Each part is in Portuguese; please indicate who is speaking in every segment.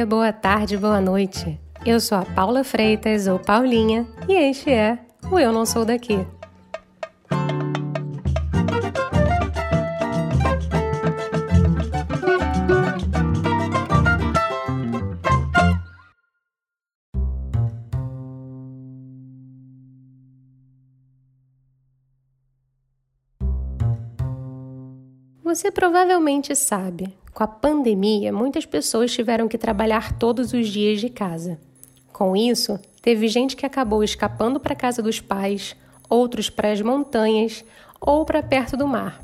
Speaker 1: dia, boa tarde, boa noite. Eu sou a Paula Freitas, ou Paulinha, e este é o Eu Não Sou Daqui. Você provavelmente sabe, com a pandemia, muitas pessoas tiveram que trabalhar todos os dias de casa. Com isso, teve gente que acabou escapando para a casa dos pais, outros para as montanhas ou para perto do mar.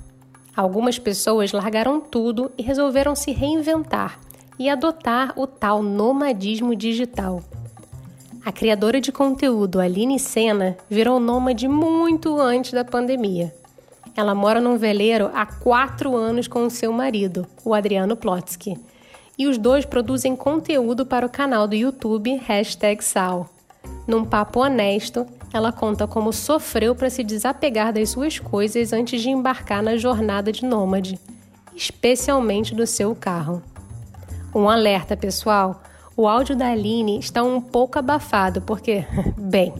Speaker 1: Algumas pessoas largaram tudo e resolveram se reinventar e adotar o tal nomadismo digital. A criadora de conteúdo Aline Sena virou nômade muito antes da pandemia. Ela mora num veleiro há quatro anos com o seu marido, o Adriano Plotsky. E os dois produzem conteúdo para o canal do YouTube Sal. Num papo honesto, ela conta como sofreu para se desapegar das suas coisas antes de embarcar na jornada de nômade, especialmente do seu carro. Um alerta, pessoal! O áudio da Aline está um pouco abafado porque, bem,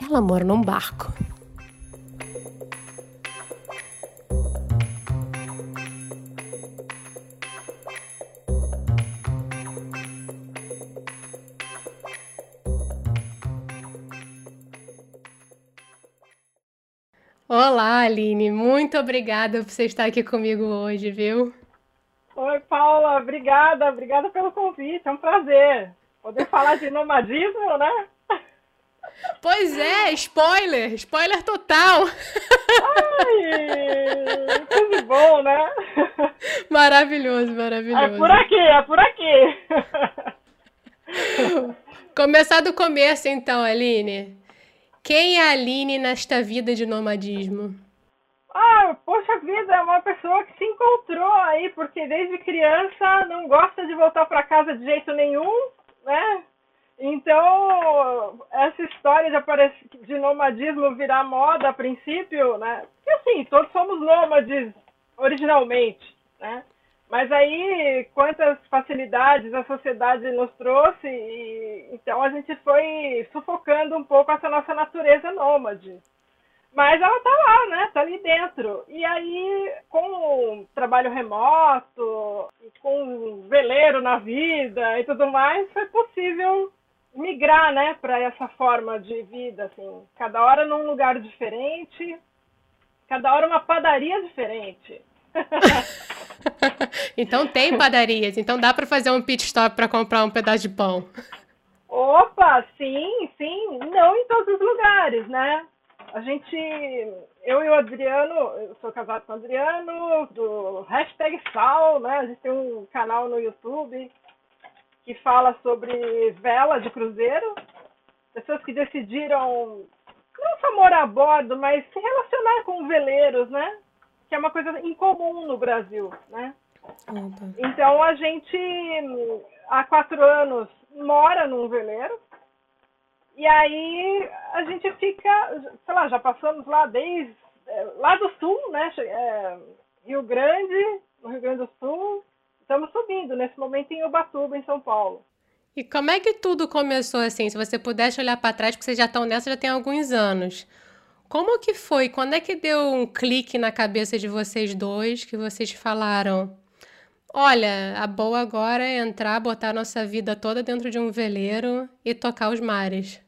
Speaker 1: ela mora num barco. Olá, Aline. Muito obrigada por você estar aqui comigo hoje, viu?
Speaker 2: Oi, Paula. Obrigada. Obrigada pelo convite. É um prazer poder falar de nomadismo, né?
Speaker 1: Pois é, spoiler, spoiler total.
Speaker 2: Ai, que bom, né?
Speaker 1: Maravilhoso, maravilhoso.
Speaker 2: É por aqui, é por aqui.
Speaker 1: Começar do começo, então, Aline. Quem é a Aline nesta vida de nomadismo?
Speaker 2: Ah, poxa vida, é uma pessoa que se encontrou aí, porque desde criança não gosta de voltar para casa de jeito nenhum, né? Então, essa história de, de nomadismo virar moda a princípio, né? Porque assim, todos somos nômades originalmente, né? Mas aí, quantas facilidades a sociedade nos trouxe, e, então a gente foi sufocando um pouco essa nossa natureza nômade. Mas ela tá lá, né? Tá ali dentro. E aí, com o trabalho remoto, com o veleiro na vida e tudo mais, foi possível migrar, né, para essa forma de vida, assim, cada hora num lugar diferente, cada hora uma padaria diferente.
Speaker 1: então tem padarias, então dá para fazer um pit stop para comprar um pedaço de pão.
Speaker 2: Opa, sim, sim, não em todos os lugares, né? A gente, eu e o Adriano, eu sou casado com o Adriano, do hashtag Sal, né? A gente tem um canal no YouTube que fala sobre vela de cruzeiro. Pessoas que decidiram não só morar a bordo, mas se relacionar com veleiros, né? Que é uma coisa incomum no Brasil, né? Então a gente há quatro anos mora num veleiro e aí a gente fica, sei lá, já passamos lá desde é, lá do sul, né? É, Rio Grande, no Rio Grande do Sul, estamos subindo nesse momento em Ubatuba, em São Paulo.
Speaker 1: E como é que tudo começou assim? Se você pudesse olhar para trás, porque vocês já estão nessa já tem alguns anos. Como que foi? Quando é que deu um clique na cabeça de vocês dois que vocês falaram: Olha, a boa agora é entrar, botar a nossa vida toda dentro de um veleiro e tocar os mares.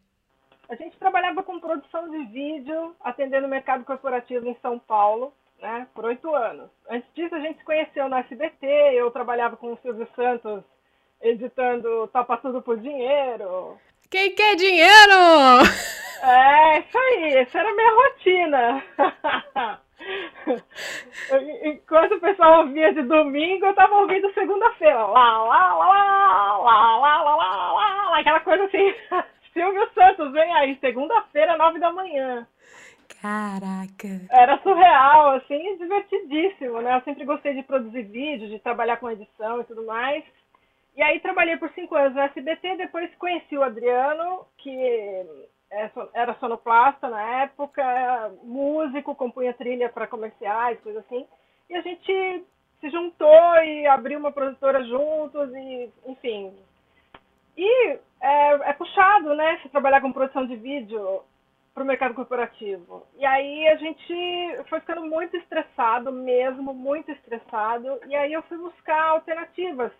Speaker 2: A gente trabalhava com produção de vídeo, atendendo o mercado corporativo em São Paulo, né, por oito anos. Antes disso, a gente se conheceu no SBT, eu trabalhava com o Silvio Santos editando Topa Tudo por Dinheiro.
Speaker 1: Quem quer dinheiro?
Speaker 2: É, isso aí, essa era a minha rotina. Enquanto o pessoal ouvia de domingo, eu tava ouvindo segunda-feira. Lá, lá, lá, lá, lá, lá, lá, lá, lá, aquela coisa assim. Silvio Santos, vem aí, segunda-feira, nove da manhã.
Speaker 1: Caraca.
Speaker 2: Era surreal, assim, divertidíssimo, né? Eu sempre gostei de produzir vídeos, de trabalhar com edição e tudo mais. E aí trabalhei por cinco anos no SBT, depois conheci o Adriano, que é era sonoplasta na época, músico, compunha trilha para comerciais, coisa assim. E a gente se juntou e abriu uma produtora juntos e, enfim, E é, é puxado, né, se trabalhar com produção de vídeo para o mercado corporativo. E aí a gente foi ficando muito estressado mesmo, muito estressado. E aí eu fui buscar alternativas.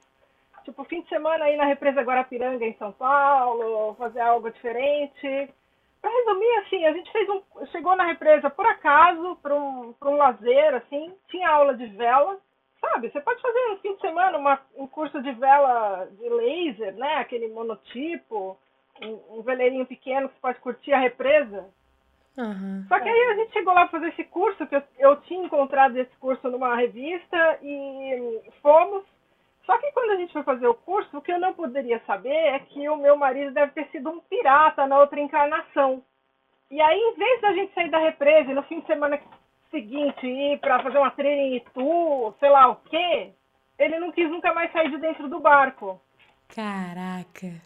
Speaker 2: Tipo, fim de semana aí na represa Guarapiranga, em São Paulo, fazer algo diferente. Para resumir, assim, a gente fez um, chegou na represa por acaso, para um, um lazer, assim, tinha aula de vela, sabe? Você pode fazer no fim de semana uma, um curso de vela de laser, né? Aquele monotipo, um, um veleirinho pequeno que você pode curtir a represa. Uhum. Só que aí a gente chegou lá para fazer esse curso, que eu, eu tinha encontrado esse curso numa revista e fomos. Só que quando a gente foi fazer o curso, o que eu não poderia saber é que o meu marido deve ter sido um pirata na outra encarnação. E aí, em vez da gente sair da represa e no fim de semana seguinte ir para fazer uma trilha em Itu, sei lá o quê, ele não quis nunca mais sair de dentro do barco.
Speaker 1: Caraca!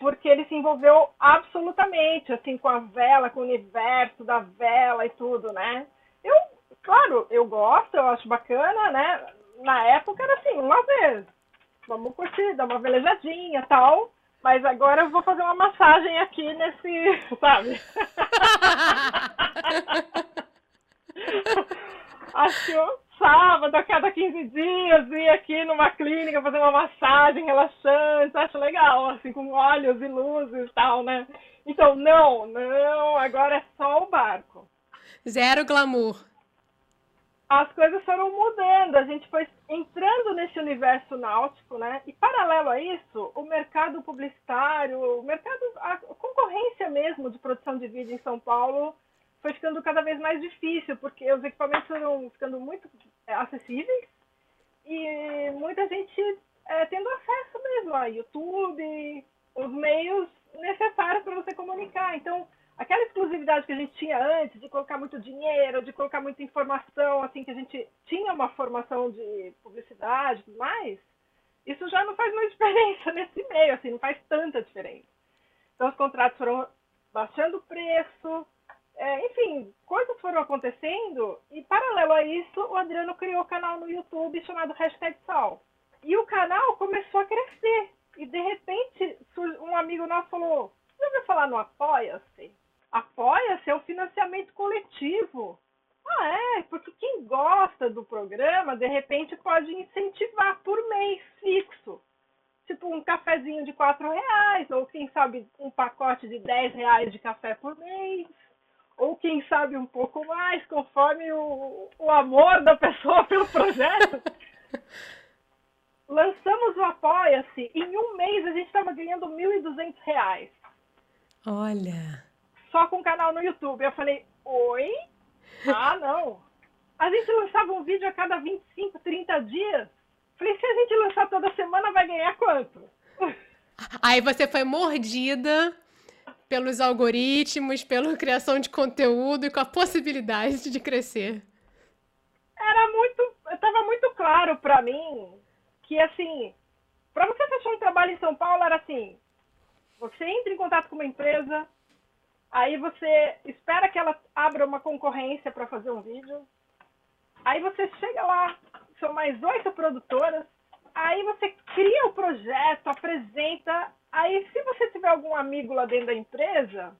Speaker 2: Porque ele se envolveu absolutamente, assim, com a vela, com o universo da vela e tudo, né? Eu, claro, eu gosto, eu acho bacana, né? Na época era assim, uma vez. Vamos curtir, dar uma velejadinha e tal. Mas agora eu vou fazer uma massagem aqui nesse, sabe? Acho que sábado, a cada 15 dias, ir aqui numa clínica fazer uma massagem relaxante, acho legal, assim, com olhos e luzes e tal, né? Então, não, não, agora é só o barco.
Speaker 1: Zero glamour.
Speaker 2: As coisas foram mudando, a gente foi entrando nesse universo náutico, né? E paralelo a isso, o mercado publicitário, o mercado, a concorrência mesmo de produção de vídeo em São Paulo foi ficando cada vez mais difícil, porque os equipamentos foram ficando muito é, acessíveis e muita gente é, tendo acesso mesmo a YouTube, os meios necessários para você comunicar. Então, aquela exclusividade que a gente tinha antes, de colocar muito dinheiro, de colocar muita informação, assim, que a gente tinha uma formação de publicidade tudo mais, isso já não faz mais diferença nesse meio, assim, não faz tanta diferença. Então, os contratos foram baixando o preço, é, enfim, coisas foram acontecendo e, paralelo a isso, o Adriano criou o canal no YouTube chamado Hashtag Sal. E o canal começou a crescer. E, de repente, um amigo nosso falou, já ouviu falar no Apoia-se? Apoia-se é o financiamento coletivo. Ah, é? Porque quem gosta do programa, de repente, pode incentivar por mês fixo. Tipo um cafezinho de quatro reais, ou quem sabe um pacote de 10 reais de café por mês ou quem sabe um pouco mais, conforme o, o amor da pessoa pelo projeto. Lançamos o Apoia-se, em um mês a gente estava ganhando R$ 1.200.
Speaker 1: Olha!
Speaker 2: Só com o canal no YouTube. Eu falei, oi? Ah, não. A gente lançava um vídeo a cada 25, 30 dias. Falei, se a gente lançar toda semana, vai ganhar quanto?
Speaker 1: Aí você foi mordida pelos algoritmos, pela criação de conteúdo e com a possibilidade de crescer?
Speaker 2: Era muito, estava muito claro para mim que assim, para você fechar um trabalho em São Paulo era assim, você entra em contato com uma empresa, aí você espera que ela abra uma concorrência para fazer um vídeo, aí você chega lá, são mais oito produtoras, aí você cria o projeto, apresenta, Aí, se você tiver algum amigo lá dentro da empresa,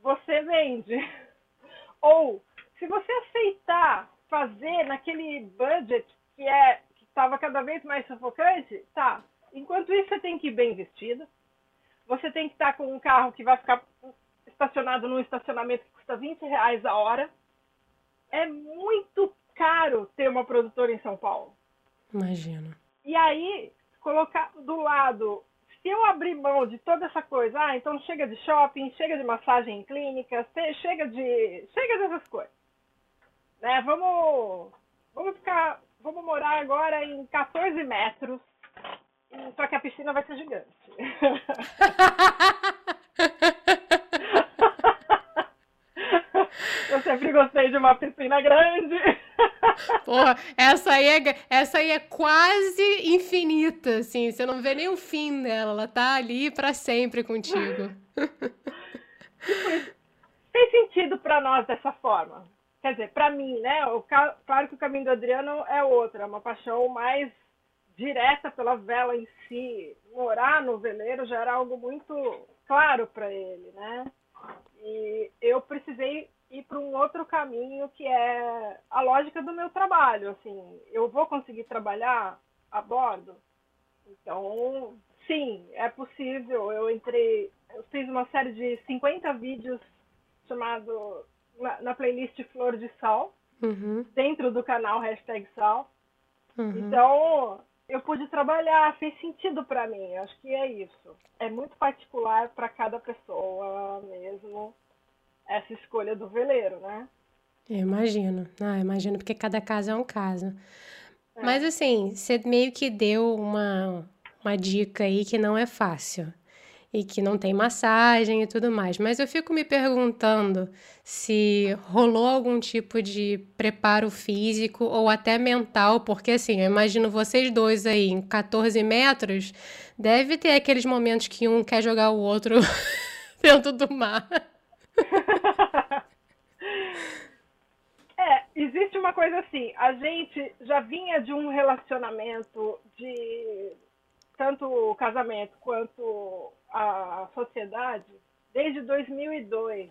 Speaker 2: você vende. Ou, se você aceitar fazer naquele budget que é que estava cada vez mais sufocante, tá. Enquanto isso, você tem que ir bem vestido. Você tem que estar com um carro que vai ficar estacionado num estacionamento que custa 20 reais a hora. É muito caro ter uma produtora em São Paulo.
Speaker 1: Imagino.
Speaker 2: E aí, colocar do lado se eu abrir mão de toda essa coisa, ah, então chega de shopping, chega de massagem em clínica, chega de. chega dessas coisas. Né? Vamos. Vamos ficar. Vamos morar agora em 14 metros. Só que a piscina vai ser gigante. sempre gostei de uma piscina grande.
Speaker 1: Porra, essa aí, é, essa aí é quase infinita, assim. Você não vê nem o fim dela. Ela tá ali para sempre contigo.
Speaker 2: Tem sentido para nós dessa forma. Quer dizer, para mim, né? O, claro que o caminho do Adriano é outro, é uma paixão mais direta pela vela em si, morar no veleiro já era algo muito claro para ele, né? E eu precisei ir para um outro caminho que é a lógica do meu trabalho, assim, eu vou conseguir trabalhar a bordo? Então, sim, é possível. Eu entrei, eu fiz uma série de 50 vídeos chamado na, na playlist Flor de Sal, uhum. dentro do canal Hashtag Sal. Uhum. Então, eu pude trabalhar, fez sentido para mim. Acho que é isso. É muito particular para cada pessoa mesmo essa escolha do veleiro, né?
Speaker 1: Eu imagino. Ah, imagino, porque cada caso é um caso. É. Mas assim, você meio que deu uma, uma dica aí que não é fácil e que não tem massagem e tudo mais. Mas eu fico me perguntando se rolou algum tipo de preparo físico ou até mental, porque assim, eu imagino vocês dois aí em 14 metros, deve ter aqueles momentos que um quer jogar o outro dentro do mar.
Speaker 2: É, existe uma coisa assim, a gente já vinha de um relacionamento de tanto o casamento quanto a sociedade desde 2002.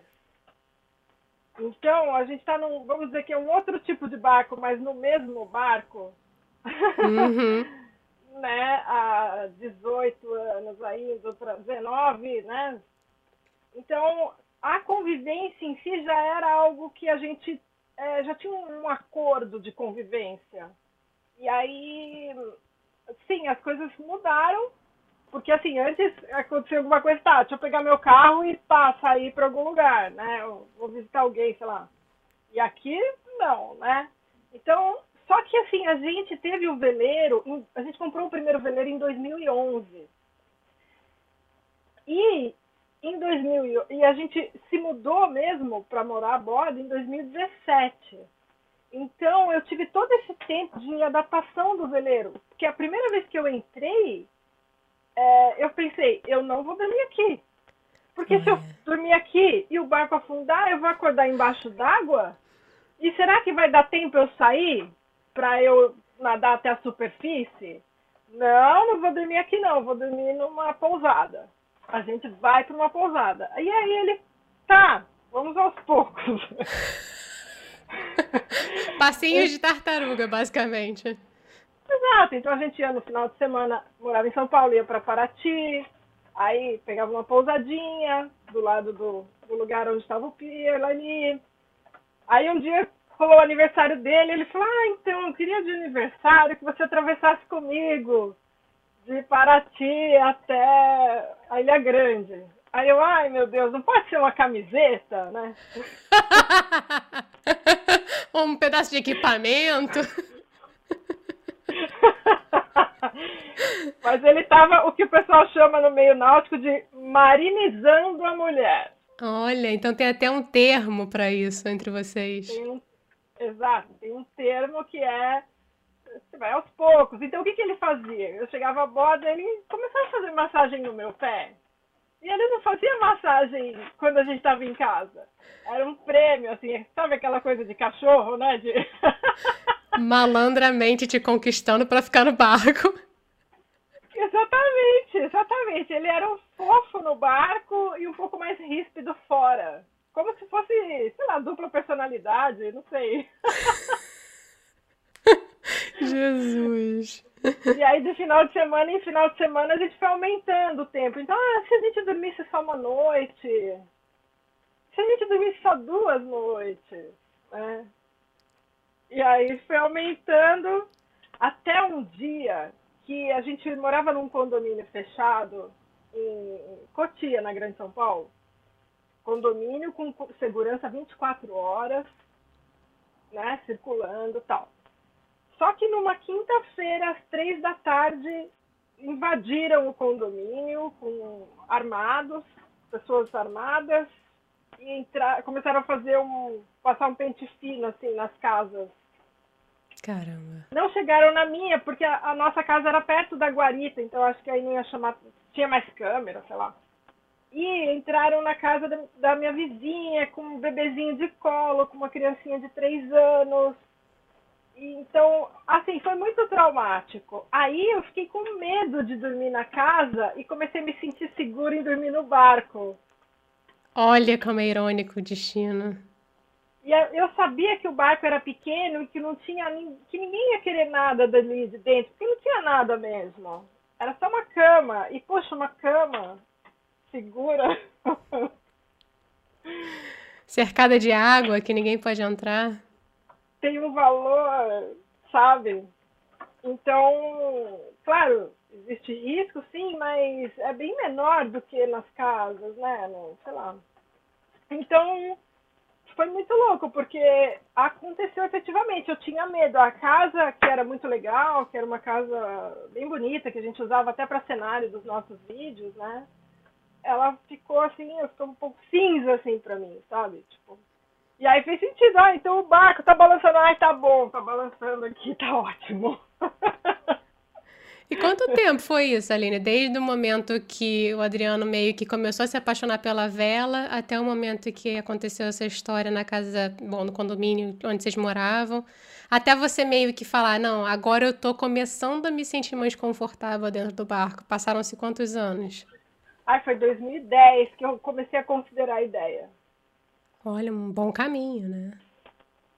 Speaker 2: Então, a gente está num, vamos dizer que é um outro tipo de barco, mas no mesmo barco. Uhum. né, há 18 anos ainda, para 19, né? Então, a convivência em si já era algo que a gente é, já tinha um acordo de convivência. E aí, sim, as coisas mudaram, porque assim, antes aconteceu alguma coisa, tá, deixa eu pegar meu carro e pá, sair para algum lugar, né? Eu vou visitar alguém, sei lá. E aqui, não, né? Então, só que assim, a gente teve o veleiro, a gente comprou o primeiro veleiro em 2011. E em 2000 e a gente se mudou mesmo para morar a bordo em 2017. Então eu tive todo esse tempo de adaptação do veleiro, porque a primeira vez que eu entrei, é, eu pensei, eu não vou dormir aqui, porque se eu é. dormir aqui e o barco afundar, eu vou acordar embaixo d'água. E será que vai dar tempo eu sair para eu nadar até a superfície? Não, não vou dormir aqui não, vou dormir numa pousada a gente vai para uma pousada. E aí ele, tá, vamos aos poucos.
Speaker 1: Passinhos de tartaruga, basicamente.
Speaker 2: Exato, então a gente ia no final de semana, morava em São Paulo, ia para Paraty, aí pegava uma pousadinha do lado do, do lugar onde estava o pier ali. Aí um dia rolou o aniversário dele, ele falou, ah, então, eu queria de aniversário que você atravessasse comigo de Paraty até a Ilha Grande. Aí eu, ai meu Deus, não pode ser uma camiseta, né?
Speaker 1: um pedaço de equipamento.
Speaker 2: Mas ele estava o que o pessoal chama no meio náutico de marinizando a mulher.
Speaker 1: Olha, então tem até um termo para isso entre vocês.
Speaker 2: Tem um, exato, tem um termo que é você vai aos poucos. Então o que, que ele fazia? Eu chegava a bordo, ele começava a fazer massagem no meu pé. E ele não fazia massagem quando a gente estava em casa. Era um prêmio, assim, sabe aquela coisa de cachorro, né? De...
Speaker 1: Malandramente te conquistando para ficar no barco.
Speaker 2: Exatamente, exatamente. Ele era um fofo no barco e um pouco mais ríspido fora. Como se fosse, sei lá, dupla personalidade, não sei.
Speaker 1: Jesus.
Speaker 2: E aí, de final de semana em final de semana, a gente foi aumentando o tempo. Então, ah, se a gente dormisse só uma noite, se a gente dormisse só duas noites, né? E aí foi aumentando até um dia que a gente morava num condomínio fechado em Cotia, na Grande São Paulo. Condomínio com segurança 24 horas, né, circulando tal. Só que numa quinta-feira, às três da tarde, invadiram o condomínio com armados, pessoas armadas, e entrar, começaram a fazer um. passar um pente fino assim nas casas.
Speaker 1: Caramba.
Speaker 2: Não chegaram na minha, porque a, a nossa casa era perto da guarita, então acho que aí não ia chamar. Tinha mais câmera, sei lá. E entraram na casa da, da minha vizinha com um bebezinho de colo, com uma criancinha de três anos Então, assim, foi muito traumático. Aí eu fiquei com medo de dormir na casa e comecei a me sentir segura em dormir no barco.
Speaker 1: Olha como é irônico o destino.
Speaker 2: E eu sabia que o barco era pequeno e que não tinha que ninguém ia querer nada dali de dentro, porque não tinha nada mesmo. Era só uma cama. E poxa, uma cama segura.
Speaker 1: Cercada de água que ninguém pode entrar.
Speaker 2: Tem um valor, sabe? Então, claro, existe risco sim, mas é bem menor do que nas casas, né? Sei lá. Então, foi muito louco, porque aconteceu efetivamente. Eu tinha medo. A casa, que era muito legal, que era uma casa bem bonita, que a gente usava até para cenário dos nossos vídeos, né? Ela ficou assim, ficou um pouco cinza, assim, pra mim, sabe? Tipo. E aí fez sentido. Ah, então o barco tá balançando. Ai, tá bom, tá balançando aqui, tá ótimo.
Speaker 1: E quanto tempo foi isso, Aline? Desde o momento que o Adriano meio que começou a se apaixonar pela vela até o momento que aconteceu essa história na casa, bom, no condomínio onde vocês moravam, até você meio que falar, não, agora eu tô começando a me sentir mais confortável dentro do barco. Passaram-se quantos anos?
Speaker 2: Ai, foi 2010 que eu comecei a considerar a ideia.
Speaker 1: Olha, um bom caminho, né?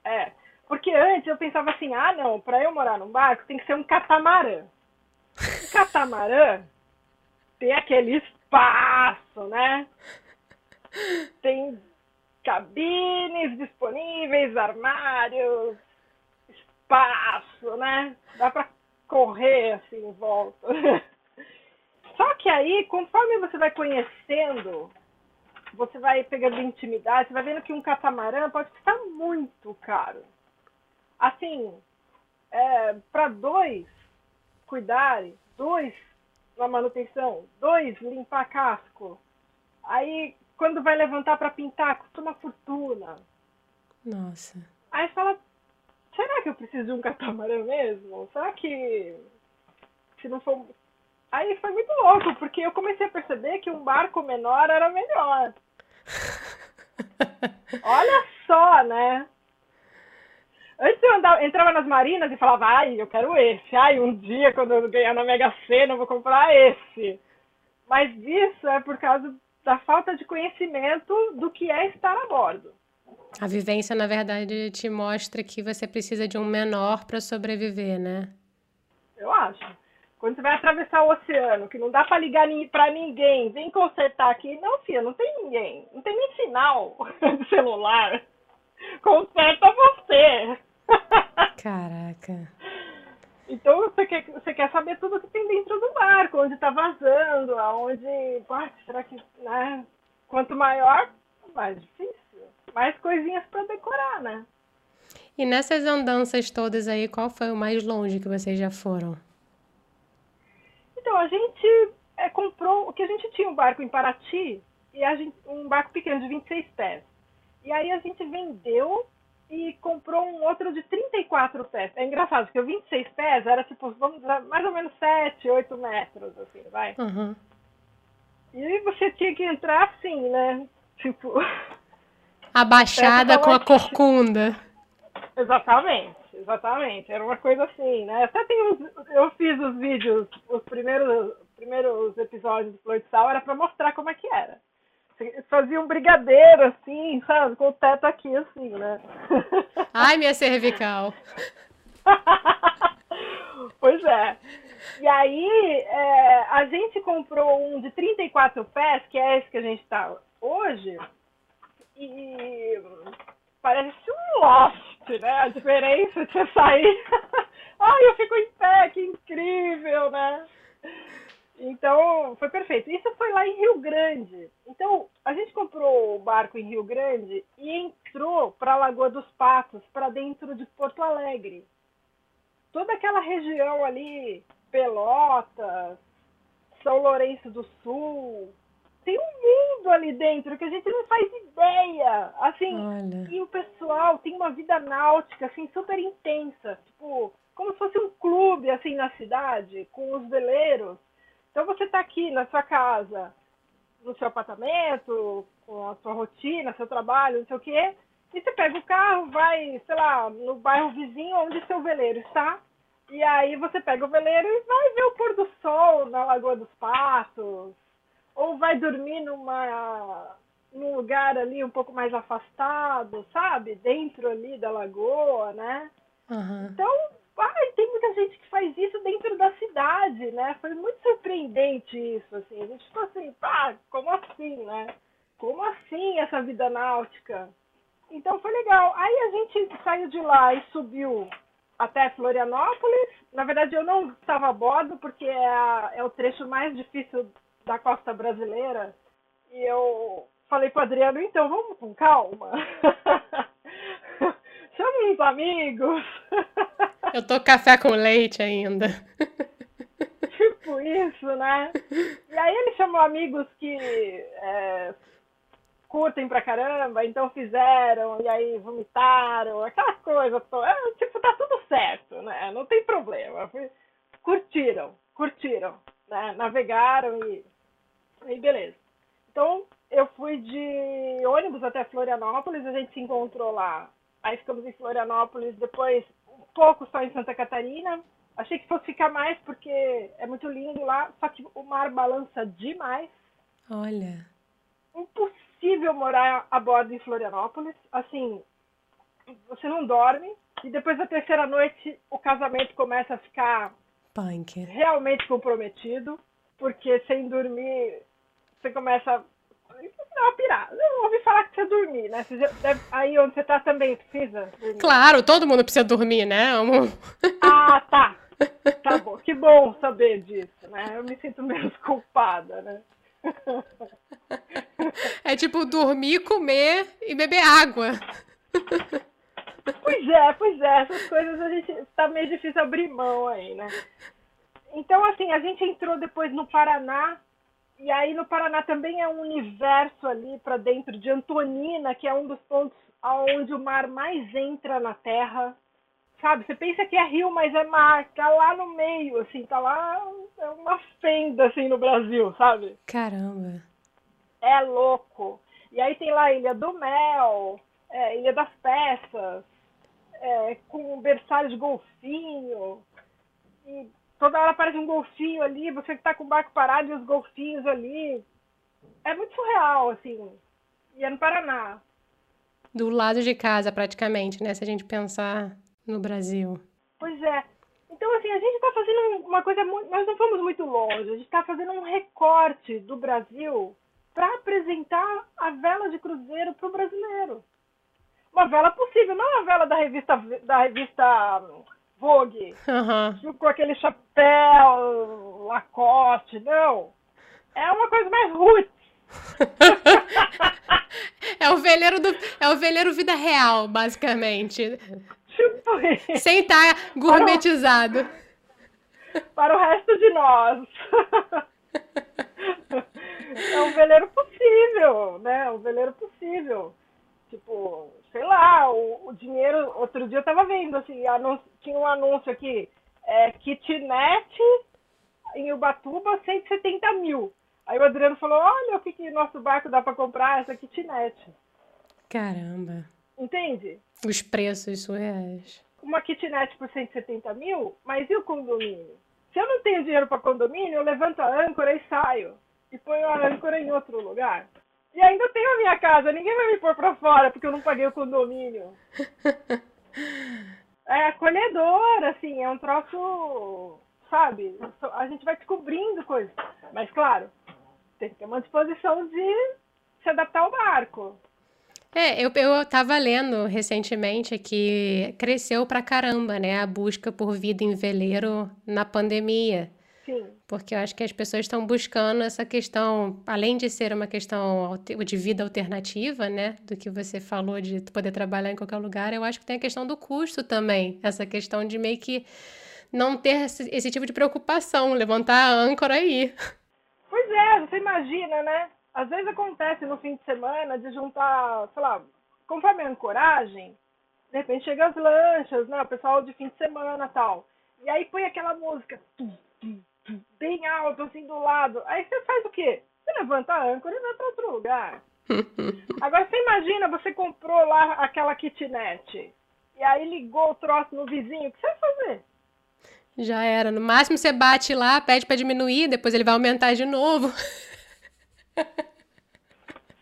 Speaker 2: É, porque antes eu pensava assim, ah, não, para eu morar num barco tem que ser um catamarã. O catamarã tem aquele espaço, né? Tem cabines disponíveis, armários, espaço, né? Dá para correr assim em volta. Só que aí, conforme você vai conhecendo, você vai pegando intimidade, você vai vendo que um catamarã pode custar muito caro. Assim, é, para dois, cuidarem, dois na manutenção, dois limpar casco. Aí quando vai levantar para pintar, custa uma fortuna.
Speaker 1: Nossa.
Speaker 2: Aí fala, será que eu preciso de um catamarã mesmo? Será que se não for Aí foi muito louco, porque eu comecei a perceber que um barco menor era melhor. Olha só, né? Antes eu andava, entrava nas marinas e falava, ai, eu quero esse. Ai, um dia, quando eu ganhar na Mega Sena, eu vou comprar esse. Mas isso é por causa da falta de conhecimento do que é estar a bordo.
Speaker 1: A vivência, na verdade, te mostra que você precisa de um menor para sobreviver, né?
Speaker 2: Eu acho. Quando você vai atravessar o oceano, que não dá para ligar para ninguém, vem consertar aqui. Não, filha, não tem ninguém. Não tem nem sinal de celular. Conserta você.
Speaker 1: Caraca.
Speaker 2: Então você quer, você quer saber tudo que tem dentro do barco, onde está vazando, aonde. Ah, será que. Né? Quanto maior, mais difícil. Mais coisinhas para decorar, né?
Speaker 1: E nessas andanças todas aí, qual foi o mais longe que vocês já foram?
Speaker 2: Então, a gente é, comprou. O que a gente tinha um barco em Paraty, e gente, um barco pequeno de 26 pés. E aí a gente vendeu e comprou um outro de 34 pés. É engraçado, porque o 26 pés era tipo, vamos dizer, mais ou menos 7, 8 metros, assim, vai.
Speaker 1: Uhum.
Speaker 2: E aí você tinha que entrar assim, né? Tipo.
Speaker 1: Abaixada com a corcunda.
Speaker 2: Exatamente, exatamente. Era uma coisa assim, né? Até tem uns, eu fiz os vídeos, os primeiros, primeiros episódios do Flor de Sal, era para mostrar como é que era fazia um brigadeiro, assim, sabe? Com o teto aqui, assim, né?
Speaker 1: Ai, minha cervical.
Speaker 2: pois é. E aí, é, a gente comprou um de 34 pés, que é esse que a gente está hoje, e parece um loft, né? A diferença de você sair. Ai, eu fico em pé, que incrível, né? Então, foi perfeito. Isso foi lá em Rio Grande. Então, a gente comprou o barco em Rio Grande e entrou para a Lagoa dos Patos, para dentro de Porto Alegre. Toda aquela região ali, Pelotas, São Lourenço do Sul, tem um mundo ali dentro que a gente não faz ideia. Assim,
Speaker 1: Olha.
Speaker 2: e o pessoal tem uma vida náutica assim super intensa, tipo, como se fosse um clube assim na cidade, com os veleiros então você está aqui na sua casa, no seu apartamento, com a sua rotina, seu trabalho, não sei o quê. E você pega o carro, vai, sei lá, no bairro vizinho onde seu veleiro está. E aí você pega o veleiro e vai ver o pôr do sol na Lagoa dos Patos. Ou vai dormir numa num lugar ali um pouco mais afastado, sabe? Dentro ali da lagoa, né?
Speaker 1: Uhum.
Speaker 2: Então, ai, tem muita gente que faz isso dentro da cidade, né? Foi muito surpreendente isso, assim. A gente ficou assim, pá, como assim, né? Como assim essa vida náutica? Então foi legal. Aí a gente saiu de lá e subiu até Florianópolis. Na verdade, eu não estava a bordo, porque é, a, é o trecho mais difícil da costa brasileira. E eu falei pro Adriano, então vamos com calma. Chama uns amigos.
Speaker 1: Eu tô café com leite ainda.
Speaker 2: tipo isso, né? E aí ele chamou amigos que é, curtem pra caramba, então fizeram, e aí vomitaram, aquela coisa. É, tipo, tá tudo certo, né? Não tem problema. Curtiram, curtiram, né? Navegaram e, e beleza. Então, eu fui de ônibus até Florianópolis, a gente se encontrou lá. Aí ficamos em Florianópolis, depois um pouco só em Santa Catarina. Achei que fosse ficar mais porque é muito lindo lá, só que o mar balança demais.
Speaker 1: Olha.
Speaker 2: Impossível morar a bordo em Florianópolis. Assim, você não dorme. E depois da terceira noite, o casamento começa a ficar
Speaker 1: Punk.
Speaker 2: realmente comprometido. Porque sem dormir, você começa não, pirada. Eu ouvi falar que precisa dormir, né? Deve, aí onde você tá também precisa dormir.
Speaker 1: Claro, todo mundo precisa dormir, né?
Speaker 2: Ah, tá. Tá bom. Que bom saber disso, né? Eu me sinto menos culpada, né?
Speaker 1: É tipo dormir, comer e beber água.
Speaker 2: Pois é, pois é. Essas coisas a gente tá meio difícil abrir mão aí, né? Então, assim, a gente entrou depois no Paraná e aí no Paraná também é um universo ali para dentro de Antonina, que é um dos pontos onde o mar mais entra na Terra. Sabe, você pensa que é rio, mas é mar, tá lá no meio, assim, tá lá, é uma fenda, assim, no Brasil, sabe?
Speaker 1: Caramba.
Speaker 2: É louco. E aí tem lá a Ilha do Mel, é, Ilha das Peças, é, com berçário de golfinho. E toda hora aparece um golfinho ali, você que tá com o barco parado e os golfinhos ali. É muito surreal, assim. E é no Paraná.
Speaker 1: Do lado de casa, praticamente, né? Se a gente pensar no Brasil.
Speaker 2: Pois é. Então, assim, a gente está fazendo uma coisa muito. Nós não fomos muito longe. A gente está fazendo um recorte do Brasil para apresentar a vela de cruzeiro para o brasileiro. Uma vela possível, não a vela da revista, da revista Vogue,
Speaker 1: uhum.
Speaker 2: com aquele chapéu Lacoste, não. É uma coisa mais roots.
Speaker 1: é o veleiro do é o veleiro vida real, basicamente.
Speaker 2: Tipo.
Speaker 1: Sem estar tá gourmetizado.
Speaker 2: Para o, para o resto de nós. é um veleiro possível, né? Um veleiro possível. Tipo, sei lá, o, o dinheiro. Outro dia eu tava vendo, assim, anúncio, tinha um anúncio aqui, é, kitnet em Ubatuba, 170 mil. Aí o Adriano falou, olha o que, que nosso barco dá para comprar, essa kitnet.
Speaker 1: Caramba.
Speaker 2: Entende?
Speaker 1: Os preços surreais.
Speaker 2: Uma kitnet por 170 mil, mas e o condomínio? Se eu não tenho dinheiro para condomínio, eu levanto a âncora e saio. E ponho a âncora em outro lugar. E ainda tenho a minha casa, ninguém vai me pôr pra fora porque eu não paguei o condomínio. é acolhedor, assim, é um troço, sabe? A gente vai descobrindo coisas. Mas, claro, tem que ter uma disposição de se adaptar ao barco.
Speaker 1: É, eu, eu tava lendo recentemente que cresceu pra caramba, né, a busca por vida em veleiro na pandemia.
Speaker 2: Sim.
Speaker 1: Porque eu acho que as pessoas estão buscando essa questão, além de ser uma questão de vida alternativa, né? Do que você falou de poder trabalhar em qualquer lugar, eu acho que tem a questão do custo também. Essa questão de meio que não ter esse, esse tipo de preocupação, levantar a âncora aí.
Speaker 2: Pois é, você imagina, né? Às vezes acontece no fim de semana de juntar, sei lá, conforme a ancoragem, de repente chega as lanchas, né? O pessoal de fim de semana tal. E aí põe aquela música. Tum, tum, bem alto, assim, do lado. Aí você faz o quê? Você levanta a âncora e vai para outro lugar. Agora você imagina, você comprou lá aquela kitnet e aí ligou o troço no vizinho, o que você vai fazer?
Speaker 1: Já era. No máximo você bate lá, pede para diminuir, depois ele vai aumentar de novo.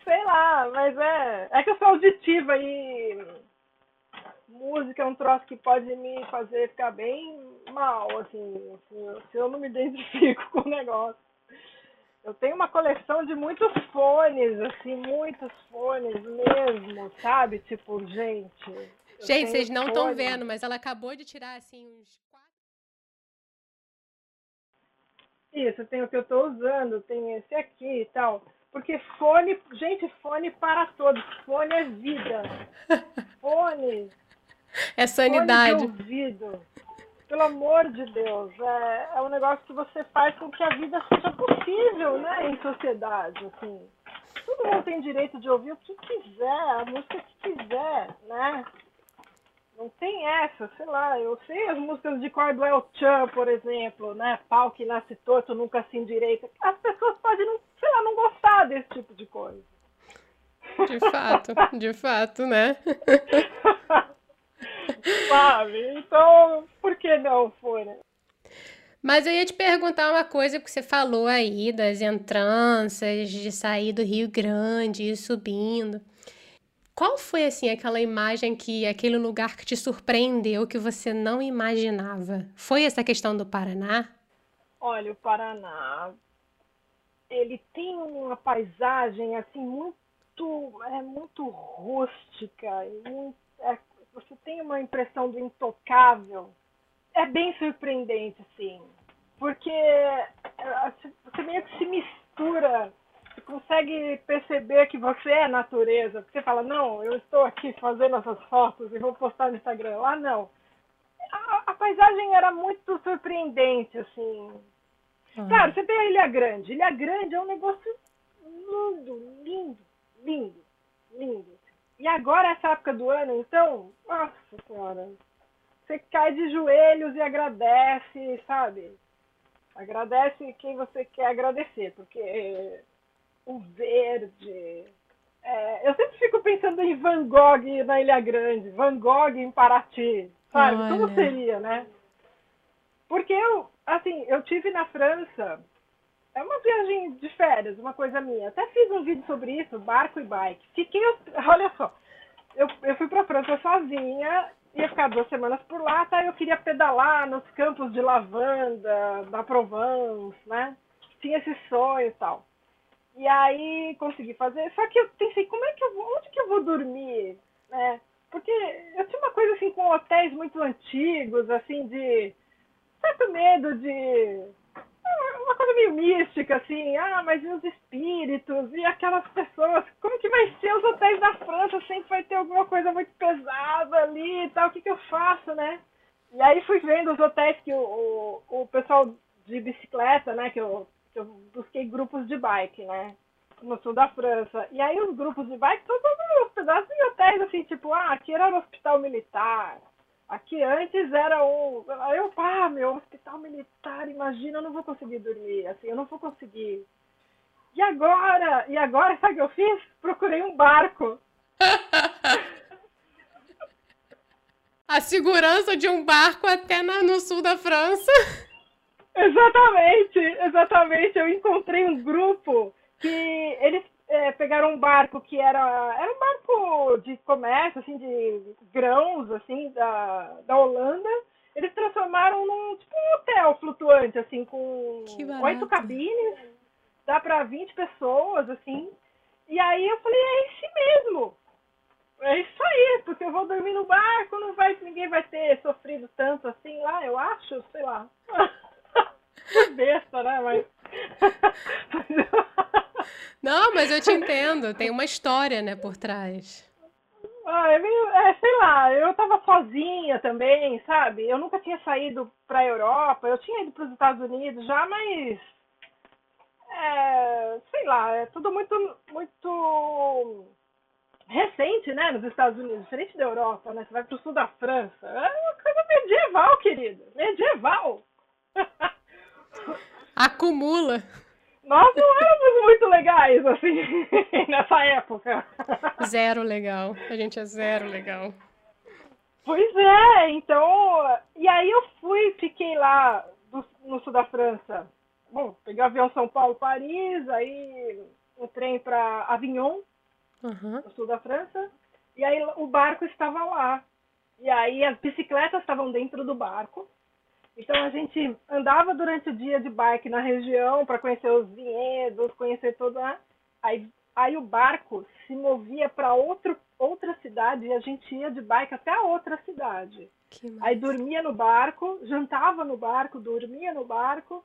Speaker 2: Sei lá, mas é. É que eu sou auditiva e música é um troço que pode me fazer ficar bem mal, assim, se eu não me identifico com o negócio. Eu tenho uma coleção de muitos fones, assim, muitos fones mesmo, sabe? Tipo, gente.
Speaker 1: Gente, vocês não estão vendo, mas ela acabou de tirar, assim, uns quatro.
Speaker 2: Isso, tem o que eu estou usando, tem esse aqui e tal. Porque fone, gente, fone para todos. Fone é vida. Fone.
Speaker 1: É sanidade.
Speaker 2: Fone de ouvido. Pelo amor de Deus. É, é um negócio que você faz com que a vida seja possível, né? Em sociedade, assim. Todo mundo tem direito de ouvir o que quiser, a música que quiser, né? Não tem essa, sei lá, eu sei as músicas de Cordwell Chan, por exemplo, né? Pau que nasce torto, nunca se endireita. As pessoas podem, não, sei lá, não gostar desse tipo de coisa.
Speaker 1: De fato, de fato, né?
Speaker 2: Sabe? Então, por que não for, né?
Speaker 1: Mas eu ia te perguntar uma coisa que você falou aí das entranças, de sair do Rio Grande e subindo. Qual foi assim aquela imagem que aquele lugar que te surpreendeu que você não imaginava? Foi essa questão do Paraná?
Speaker 2: Olha, o Paraná ele tem uma paisagem assim muito é muito rústica, muito, é, você tem uma impressão do intocável. É bem surpreendente, sim, porque é, você meio que se mistura você consegue perceber que você é natureza. Você fala, não, eu estou aqui fazendo essas fotos e vou postar no Instagram. Lá não. A, a paisagem era muito surpreendente, assim. Uhum. Claro, você tem a Ilha Grande. Ilha Grande é um negócio lindo, lindo, lindo, lindo. E agora, essa época do ano, então, nossa senhora, você cai de joelhos e agradece, sabe? Agradece quem você quer agradecer, porque o verde. É, eu sempre fico pensando em Van Gogh na Ilha Grande, Van Gogh em Paraty, sabe? Olha. Como seria, né? Porque eu, assim, eu tive na França, é uma viagem de férias, uma coisa minha. Até fiz um vídeo sobre isso, barco e bike. Fiquei, olha só, eu, eu fui pra França sozinha, ia ficar duas semanas por lá, tá? Eu queria pedalar nos campos de lavanda, da Provence, né? Tinha esse sonho e tal. E aí consegui fazer. Só que eu pensei, como é que eu vou, onde que eu vou dormir? Né? Porque eu tinha uma coisa assim com hotéis muito antigos, assim, de certo medo de. Uma coisa meio mística, assim, ah, mas e os espíritos e aquelas pessoas? Como que vai ser os hotéis da França? Sempre vai ter alguma coisa muito pesada ali e tal, o que, que eu faço, né? E aí fui vendo os hotéis que o, o, o pessoal de bicicleta, né, que eu eu busquei grupos de bike, né? No sul da França. E aí os grupos de bike, todos hospedados em hotéis, assim, tipo, ah, aqui era um hospital militar. Aqui antes era. Aí eu, ah, meu, hospital militar, imagina, eu não vou conseguir dormir, assim, eu não vou conseguir. E agora? E agora, sabe o que eu fiz? Procurei um barco.
Speaker 1: A segurança de um barco até no sul da França.
Speaker 2: Exatamente, exatamente. Eu encontrei um grupo que eles é, pegaram um barco que era, era um barco de comércio, assim, de grãos, assim, da, da Holanda. Eles transformaram num tipo um hotel flutuante, assim, com oito cabines, dá para 20 pessoas, assim. E aí eu falei, é esse mesmo. É isso aí, porque eu vou dormir no barco, não vai, ninguém vai ter sofrido tanto assim lá, eu acho, sei lá. besta, né? Mas.
Speaker 1: Não, mas eu te entendo. Tem uma história, né, por trás.
Speaker 2: Ah, é meio, é, sei lá, eu tava sozinha também, sabe? Eu nunca tinha saído pra Europa, eu tinha ido pros Estados Unidos já, mas. É, sei lá, é tudo muito, muito recente, né, nos Estados Unidos, diferente da Europa, né? Você vai pro sul da França. É uma coisa medieval, querido. Medieval.
Speaker 1: Acumula.
Speaker 2: Nós não éramos muito legais, assim, nessa época.
Speaker 1: Zero legal. A gente é zero legal.
Speaker 2: Pois é, então. E aí eu fui, fiquei lá do, no sul da França. Bom, peguei o avião São Paulo-Paris, aí um trem para Avignon, uhum. no sul da França. E aí o barco estava lá. E aí as bicicletas estavam dentro do barco. Então a gente andava durante o dia de bike na região para conhecer os vinhedos, conhecer toda. Aí, aí o barco se movia para outro outra cidade e a gente ia de bike até a outra cidade. Aí dormia no barco, jantava no barco, dormia no barco,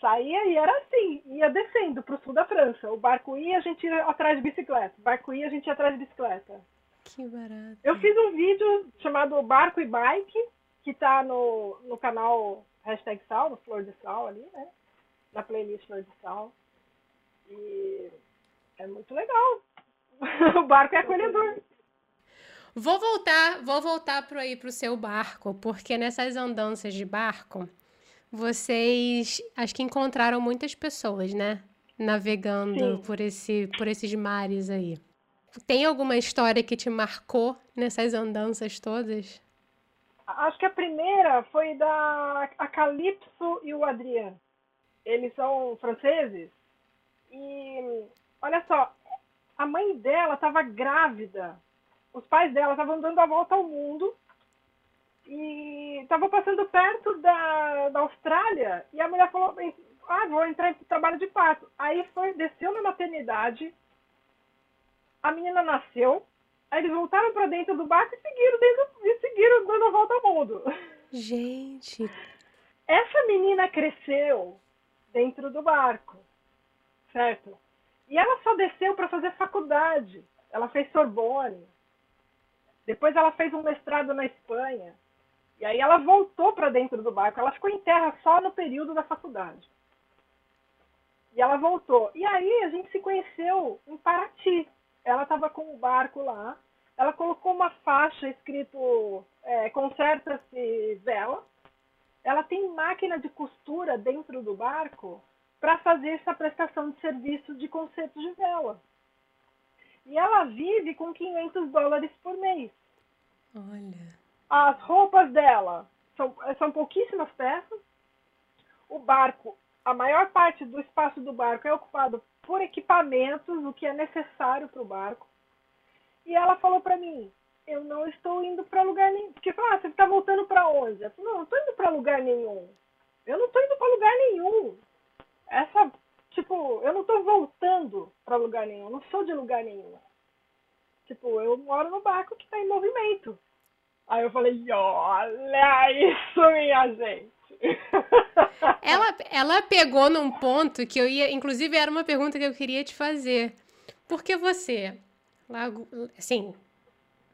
Speaker 2: saía e era assim, ia descendo para o sul da França. O barco ia, a gente ia atrás de bicicleta. O barco ia, a gente ia atrás de bicicleta.
Speaker 1: Que barato.
Speaker 2: Eu fiz um vídeo chamado Barco e Bike, que tá no, no canal hashtag Sal, no Flor de Sal ali, né? Na playlist Flor de Sal. E é muito legal. o barco é acolhedor.
Speaker 1: Vou voltar, vou voltar para aí pro seu barco, porque nessas andanças de barco, vocês acho que encontraram muitas pessoas, né? Navegando por esse por esses mares aí. Tem alguma história que te marcou nessas andanças todas?
Speaker 2: Acho que a primeira foi da a Calypso e o Adrien. Eles são franceses. E olha só, a mãe dela estava grávida. Os pais dela estavam dando a volta ao mundo e estavam passando perto da, da Austrália. E a mulher falou ah vou entrar em trabalho de parto. Aí foi desceu na maternidade. A menina nasceu eles voltaram para dentro do barco e seguiram dentro, e seguiram dando a volta ao mundo
Speaker 1: gente
Speaker 2: essa menina cresceu dentro do barco certo e ela só desceu para fazer faculdade ela fez Sorbonne depois ela fez um mestrado na Espanha. E aí ela voltou para dentro do barco. Ela ficou em terra só no período da faculdade. E ela voltou. E aí a gente se conheceu em Paraty. Ela estava com o barco lá. Ela colocou uma faixa escrito é, conserta-se vela. Ela tem máquina de costura dentro do barco para fazer essa prestação de serviço de conserto de vela. E ela vive com 500 dólares por mês.
Speaker 1: Olha.
Speaker 2: As roupas dela são, são pouquíssimas peças. O barco, a maior parte do espaço do barco é ocupado por equipamentos, o que é necessário para o barco. E ela falou para mim: Eu não estou indo para lugar nenhum. Porque falou: ah, Você está voltando para onde? Eu falei: Não, não estou indo para lugar nenhum. Eu não estou indo para lugar nenhum. Essa Tipo, eu não tô voltando para lugar nenhum, eu não sou de lugar nenhum. Tipo, eu moro no barco que tá em movimento. Aí eu falei, olha isso, minha gente.
Speaker 1: Ela, ela pegou num ponto que eu ia, inclusive era uma pergunta que eu queria te fazer. Porque você, assim,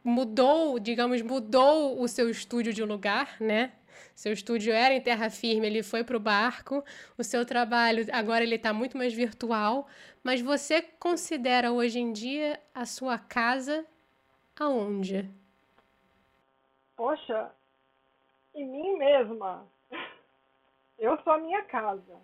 Speaker 1: mudou, digamos, mudou o seu estúdio de lugar, né? Seu estúdio era em terra firme, ele foi para o barco. O seu trabalho agora ele está muito mais virtual. Mas você considera hoje em dia a sua casa aonde?
Speaker 2: Poxa, em mim mesma. Eu sou a minha casa.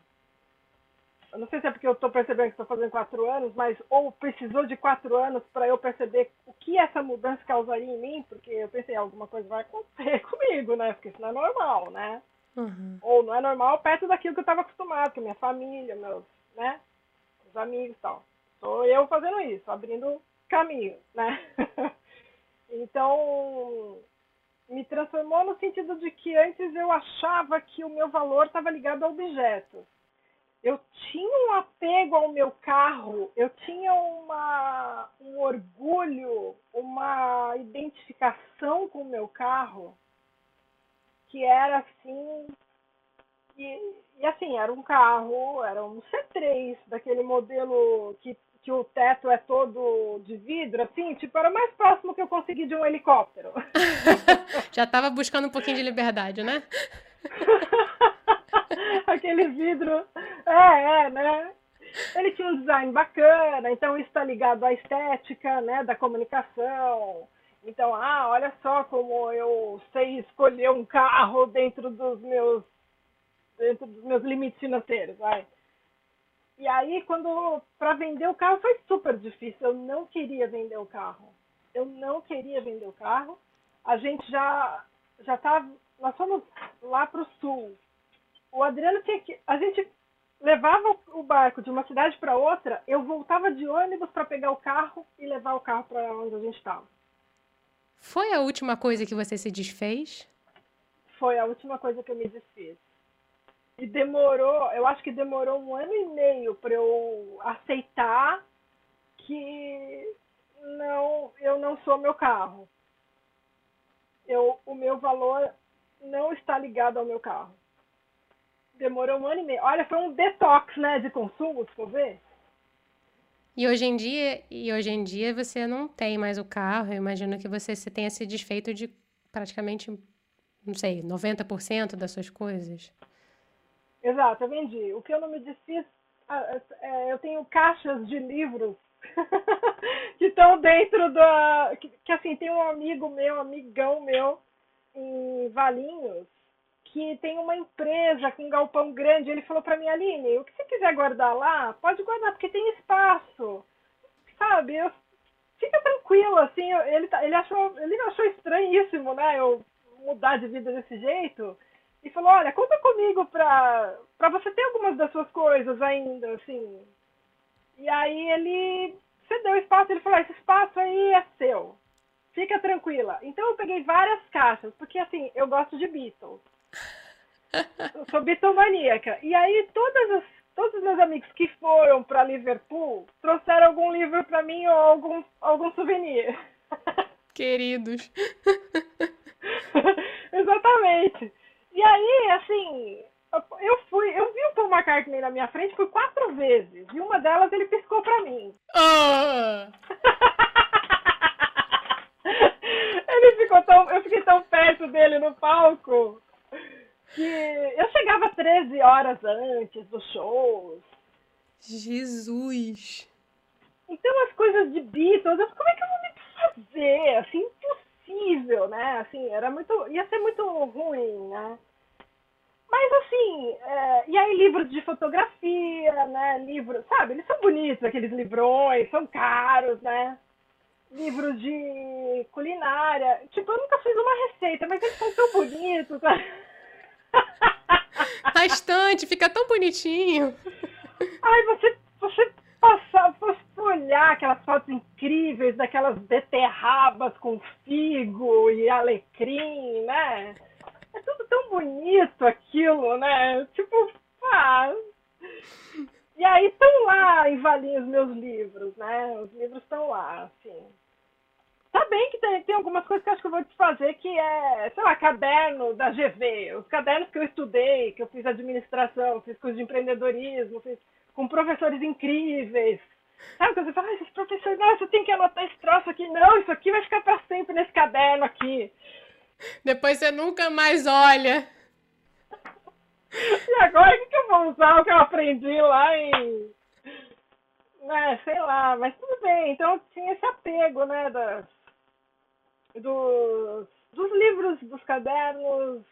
Speaker 2: Eu não sei se é porque eu estou percebendo que estou fazendo quatro anos, mas ou precisou de quatro anos para eu perceber o que essa mudança causaria em mim, porque eu pensei, alguma coisa vai acontecer comigo, né? Porque isso não é normal, né? Uhum. Ou não é normal perto daquilo que eu estava acostumado, com minha família, meus, né? Os amigos e tal. Sou eu fazendo isso, abrindo caminho, né? então, me transformou no sentido de que antes eu achava que o meu valor estava ligado a objetos eu tinha um apego ao meu carro, eu tinha uma, um orgulho, uma identificação com o meu carro, que era assim. E, e assim, era um carro, era um C3, daquele modelo que, que o teto é todo de vidro, assim, tipo, era o mais próximo que eu consegui de um helicóptero.
Speaker 1: Já estava buscando um pouquinho de liberdade, né?
Speaker 2: aquele vidro. É, é, né? Ele tinha um design bacana, então isso está ligado à estética, né, da comunicação. Então, ah, olha só como eu sei escolher um carro dentro dos meus dentro dos meus limites financeiros, vai. E aí, quando para vender o carro foi super difícil. Eu não queria vender o carro. Eu não queria vender o carro. A gente já já tá, nós fomos lá para o sul. O Adriano tinha que, a gente levava o barco de uma cidade para outra. Eu voltava de ônibus para pegar o carro e levar o carro para onde a gente estava.
Speaker 1: Foi a última coisa que você se desfez?
Speaker 2: Foi a última coisa que eu me desfiz. E demorou, eu acho que demorou um ano e meio para eu aceitar que não, eu não sou meu carro. Eu, o meu valor não está ligado ao meu carro. Demorou um ano e meio. Olha, foi um detox, né, de consumo, se for ver.
Speaker 1: E hoje em dia, e hoje em dia você não tem mais o carro. Eu imagino que você se tenha se desfeito de praticamente, não sei, 90% das suas coisas.
Speaker 2: Exato, eu vendi. O que eu não me desfiz, é, eu tenho caixas de livros que estão dentro da. Que, que, assim, tem um amigo meu, amigão meu, em Valinhos, que tem uma empresa com um galpão grande. Ele falou para mim, Aline, o que você quiser guardar lá, pode guardar, porque tem espaço. Sabe? Eu, fica tranquilo, assim, ele, tá, ele, achou, ele achou estranhíssimo, né? Eu mudar de vida desse jeito e falou, olha, conta comigo pra, pra você ter algumas das suas coisas ainda, assim. E aí ele cedeu espaço, ele falou, esse espaço aí é seu. Fica tranquila. Então eu peguei várias caixas, porque assim, eu gosto de Beatles. Eu sou bitomaníaca. E aí todas as, todos os meus amigos que foram para Liverpool trouxeram algum livro para mim ou algum, algum souvenir.
Speaker 1: Queridos.
Speaker 2: Exatamente. E aí, assim, eu fui, eu vi o Paul McCartney na minha frente por quatro vezes. E uma delas ele piscou pra mim.
Speaker 1: Oh!
Speaker 2: ele ficou tão. Eu fiquei tão perto dele no palco que eu chegava 13 horas antes dos shows.
Speaker 1: Jesus!
Speaker 2: Então as coisas de Beatles, eu, como é que eu vou me fazer? Assim, impossível, né? Assim, era muito. ia ser muito ruim, né? Mas assim, é, e aí livros de fotografia, né? Livros, sabe, eles são bonitos, aqueles livrões, são caros, né? Livros de culinária. Tipo, eu nunca fiz uma receita, mas eles são tão bonitos, sabe?
Speaker 1: Na estante, fica tão bonitinho.
Speaker 2: Ai, você, você passar, você olhar aquelas fotos incríveis daquelas beterrabas com figo e alecrim, né? Tão bonito aquilo, né? Tipo, ah. E aí estão lá em Valinhos meus livros, né? Os livros estão lá, assim. Tá bem que tem, tem algumas coisas que acho que eu vou desfazer, que é, sei lá, caderno da GV, os cadernos que eu estudei, que eu fiz administração, fiz curso de empreendedorismo, fiz com professores incríveis. Sabe quando você fala, ah, esses professores, nossa, eu tenho que anotar esse troço aqui. Não, isso aqui vai ficar para sempre nesse caderno aqui.
Speaker 1: Depois você nunca mais olha.
Speaker 2: E agora o que, eu vou usar o que eu aprendi lá em. Né, sei lá, mas tudo bem. Então tinha esse apego, né, das, dos, dos livros, dos cadernos.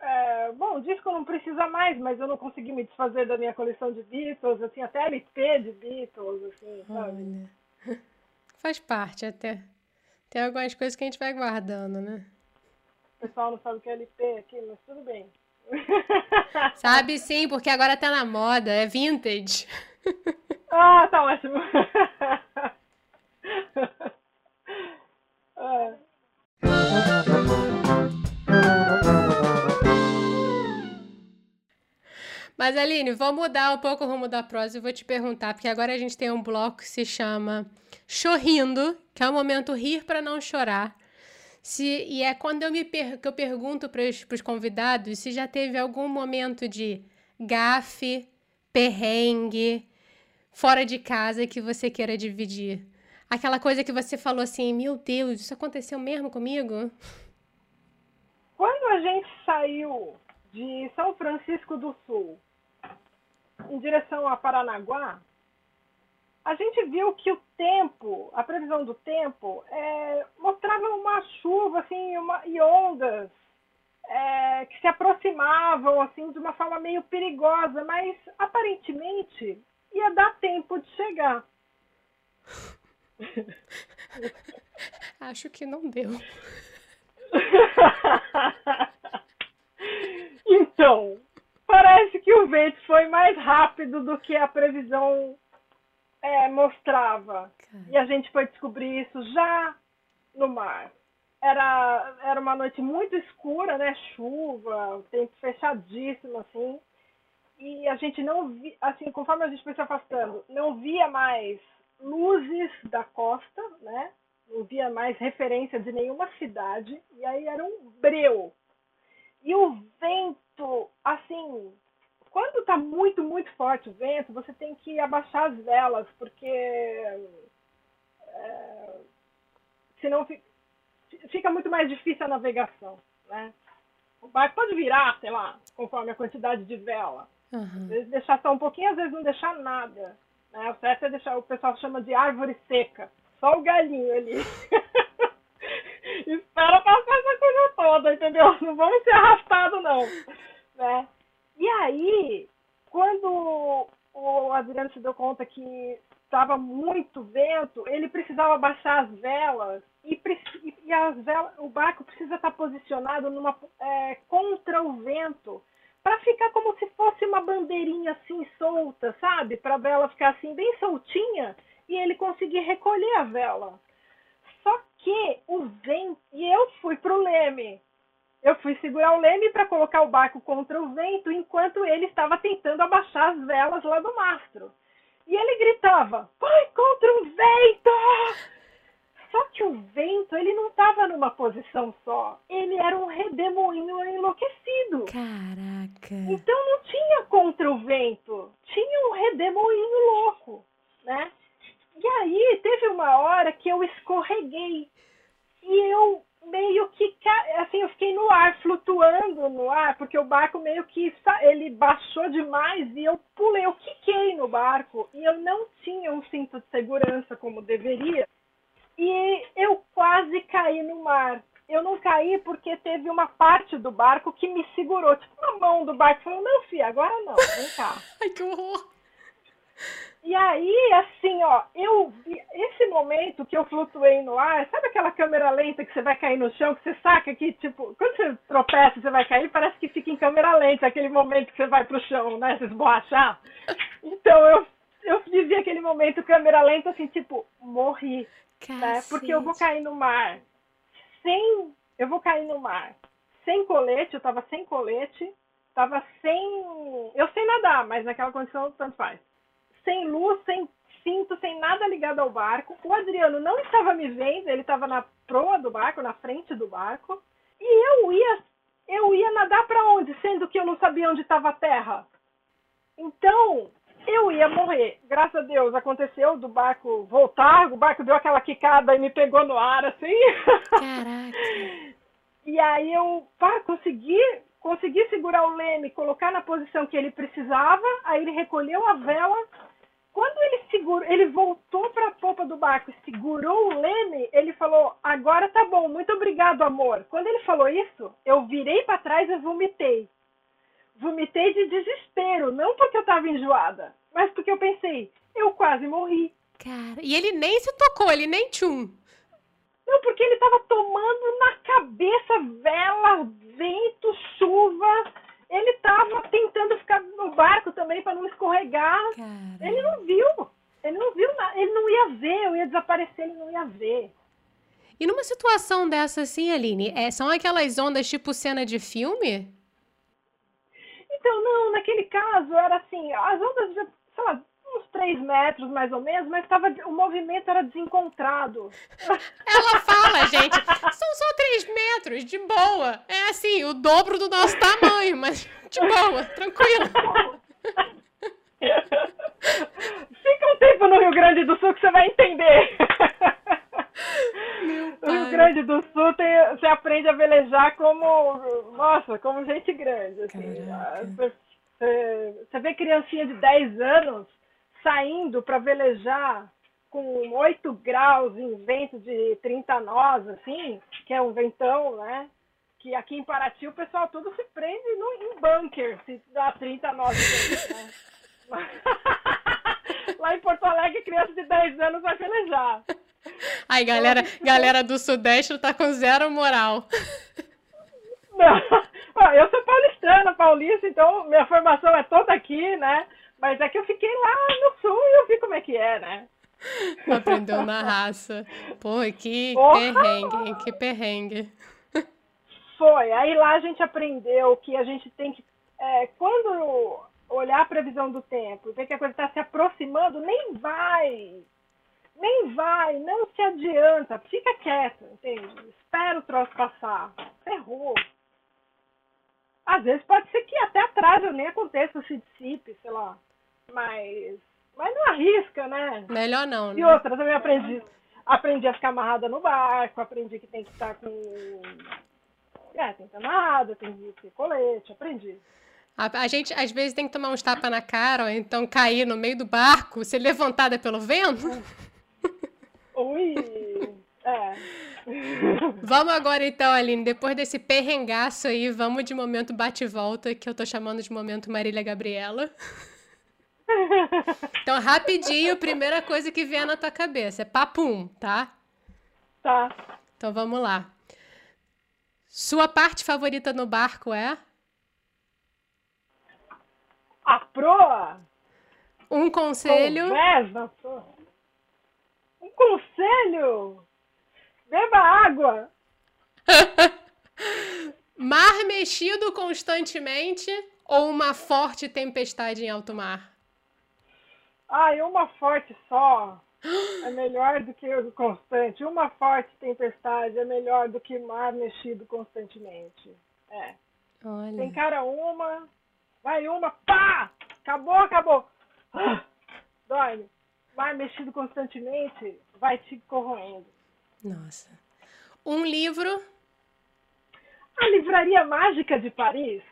Speaker 2: É, bom, o disco não precisa mais, mas eu não consegui me desfazer da minha coleção de Beatles, assim, até LP de Beatles, assim, sabe?
Speaker 1: Olha. Faz parte até. Tem algumas coisas que a gente vai guardando, né?
Speaker 2: O pessoal não sabe o que é LP aqui, mas tudo bem.
Speaker 1: Sabe sim, porque agora tá na moda, é vintage.
Speaker 2: Ah, tá ótimo. é.
Speaker 1: Mas Aline, vou mudar um pouco o rumo da prosa e vou te perguntar, porque agora a gente tem um bloco que se chama Chorrindo, que é o momento rir para não chorar. Se, e é quando eu me per, que eu pergunto para os convidados se já teve algum momento de gafe, perrengue, fora de casa que você queira dividir. Aquela coisa que você falou assim, meu Deus, isso aconteceu mesmo comigo?
Speaker 2: Quando a gente saiu de São Francisco do Sul em direção a Paranaguá, a gente viu que o tempo, a previsão do tempo, é, mostrava uma chuva assim, uma, e ondas é, que se aproximavam assim de uma forma meio perigosa, mas aparentemente ia dar tempo de chegar.
Speaker 1: Acho que não deu.
Speaker 2: então, parece que o vento foi mais rápido do que a previsão é, mostrava. E a gente foi descobrir isso já no mar. Era, era uma noite muito escura, né? Chuva, tempo fechadíssimo, assim. E a gente não via, assim, conforme a gente foi se afastando, não via mais luzes da costa, né? Não via mais referência de nenhuma cidade. E aí era um breu. E o vento, assim, quando está muito, muito forte o vento, você tem que abaixar as velas, porque é, senão fica muito mais difícil a navegação, né? O barco pode virar, sei lá, conforme a quantidade de vela. Uhum. Deixar só um pouquinho, às vezes não deixar nada. Né? O certo é deixar, o pessoal chama de árvore seca. Só o galinho ali. Espera passar essa coisa toda, entendeu? Não vamos ser arrastados, não. Né? E aí, quando o Adriano se deu conta que estava muito vento, ele precisava baixar as velas e, e as velas, o barco precisa estar posicionado numa, é, contra o vento para ficar como se fosse uma bandeirinha assim solta, sabe? Para a vela ficar assim bem soltinha e ele conseguir recolher a vela. Só que o vento e eu fui pro leme eu fui segurar o leme para colocar o barco contra o vento enquanto ele estava tentando abaixar as velas lá do mastro. E ele gritava: Vai contra o vento! Só que o vento, ele não estava numa posição só. Ele era um redemoinho enlouquecido.
Speaker 1: Caraca!
Speaker 2: Então não tinha contra o vento. Tinha um redemoinho louco, né? E aí teve uma hora que eu escorreguei. E eu meio que assim eu fiquei no ar flutuando no ar porque o barco meio que ele baixou demais e eu pulei. Eu quiquei no barco e eu não tinha um cinto de segurança como deveria e eu quase caí no mar. Eu não caí porque teve uma parte do barco que me segurou tipo uma mão do barco falou não filha agora não vem cá.
Speaker 1: Ai que horror
Speaker 2: e aí, assim, ó, eu vi esse momento que eu flutuei no ar, sabe aquela câmera lenta que você vai cair no chão, que você saca que, tipo, quando você tropeça, você vai cair, parece que fica em câmera lenta, aquele momento que você vai pro chão, né, se esborrachar. Então, eu, eu vivi aquele momento câmera lenta, assim, tipo, morri, né, porque eu vou cair no mar sem, eu vou cair no mar sem colete, eu tava sem colete, tava sem, eu sei nadar, mas naquela condição tanto faz sem luz, sem cinto, sem nada ligado ao barco. O Adriano não estava me vendo, ele estava na proa do barco, na frente do barco. E eu ia, eu ia nadar para onde, sendo que eu não sabia onde estava a terra? Então, eu ia morrer. Graças a Deus aconteceu do barco voltar, o barco deu aquela quicada e me pegou no ar assim.
Speaker 1: Caraca.
Speaker 2: e aí eu pá, consegui, consegui segurar o leme, colocar na posição que ele precisava, aí ele recolheu a vela quando ele segurou, ele voltou para a popa do barco e segurou o leme, ele falou: "Agora tá bom, muito obrigado, amor". Quando ele falou isso, eu virei para trás e vomitei. Vomitei de desespero, não porque eu estava enjoada, mas porque eu pensei: eu quase morri.
Speaker 1: Cara, e ele nem se tocou, ele nem tchum.
Speaker 2: Não, porque ele estava tomando na cabeça vela, vento, chuva ele estava tentando ficar no barco também para não escorregar. Caramba. Ele não viu. Ele não viu nada. Ele não ia ver. Eu ia desaparecer, ele não ia ver.
Speaker 1: E numa situação dessa assim, Aline, é, são aquelas ondas tipo cena de filme?
Speaker 2: Então, não, naquele caso era assim, as ondas, sei lá, uns 3 metros mais ou menos, mas tava, o movimento era desencontrado.
Speaker 1: Ela fala, gente, são só 3 metros, de boa. É assim, o dobro do nosso tamanho, mas de boa, tranquilo.
Speaker 2: Fica um tempo no Rio Grande do Sul que você vai entender. No Rio Grande do Sul tem, você aprende a velejar como, nossa, como gente grande. Assim. Você, você vê criancinha de 10 anos saindo para velejar com 8 graus em vento de 30 nós, assim, que é um ventão, né? Que aqui em Paraty o pessoal todo se prende no, em bunker, se dá 30 nós. Né? 10 anos vai pelejar.
Speaker 1: Aí, galera, galera do Sudeste tá com zero moral.
Speaker 2: Não, eu sou paulistana, paulista, então minha formação é toda aqui, né? Mas é que eu fiquei lá no sul e eu vi como é que é, né?
Speaker 1: Aprendeu na raça. Porra, que perrengue, que perrengue.
Speaker 2: Foi. Aí lá a gente aprendeu que a gente tem que. É, quando olhar a previsão do tempo e ver que a coisa está se aproximando, nem vai. Nem vai, não se adianta. Fica quieto, entende? Espera o troço passar. Ferrou. Às vezes pode ser que até atrás nem aconteça, se dissipe, sei lá. Mas. Mas não arrisca, né?
Speaker 1: Melhor não,
Speaker 2: né? E outra, também aprendi. Aprendi a ficar amarrada no barco, aprendi que tem que estar com é, tem que ter nada, tem que ter colete, aprendi.
Speaker 1: A, a, gente, às vezes, tem que tomar uns tapas na cara, ou então cair no meio do barco, ser levantada pelo vento.
Speaker 2: Ui, é.
Speaker 1: Vamos agora, então, Aline, depois desse perrengaço aí, vamos de momento bate-volta, que eu tô chamando de momento Marília Gabriela. Então, rapidinho, primeira coisa que vier na tua cabeça é papum, tá?
Speaker 2: Tá.
Speaker 1: Então, vamos lá. Sua parte favorita no barco é?
Speaker 2: A proa.
Speaker 1: Um conselho.
Speaker 2: Conversa. Um conselho. Beba água.
Speaker 1: mar mexido constantemente ou uma forte tempestade em alto mar?
Speaker 2: Ai, uma forte só. É melhor do que o constante. Uma forte tempestade é melhor do que mar mexido constantemente. É.
Speaker 1: Olha.
Speaker 2: Tem cara uma, vai uma, pá! Acabou, acabou. Ah, dorme. Mar mexido constantemente vai te corroendo.
Speaker 1: Nossa. Um livro.
Speaker 2: A Livraria Mágica de Paris,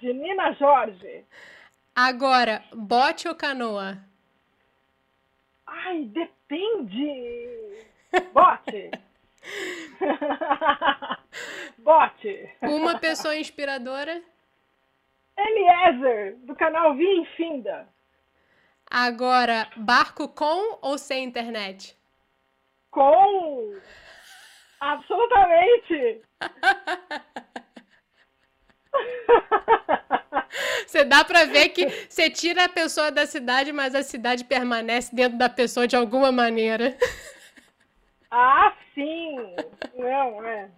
Speaker 2: de Nina Jorge.
Speaker 1: Agora, bote ou canoa?
Speaker 2: Ai, depende. Bote. Bote.
Speaker 1: Uma pessoa inspiradora?
Speaker 2: Eliezer, do canal Via Finda.
Speaker 1: Agora, barco com ou sem internet?
Speaker 2: Com! Absolutamente!
Speaker 1: Você dá pra ver que você tira a pessoa da cidade, mas a cidade permanece dentro da pessoa de alguma maneira.
Speaker 2: Ah, sim! Não, é.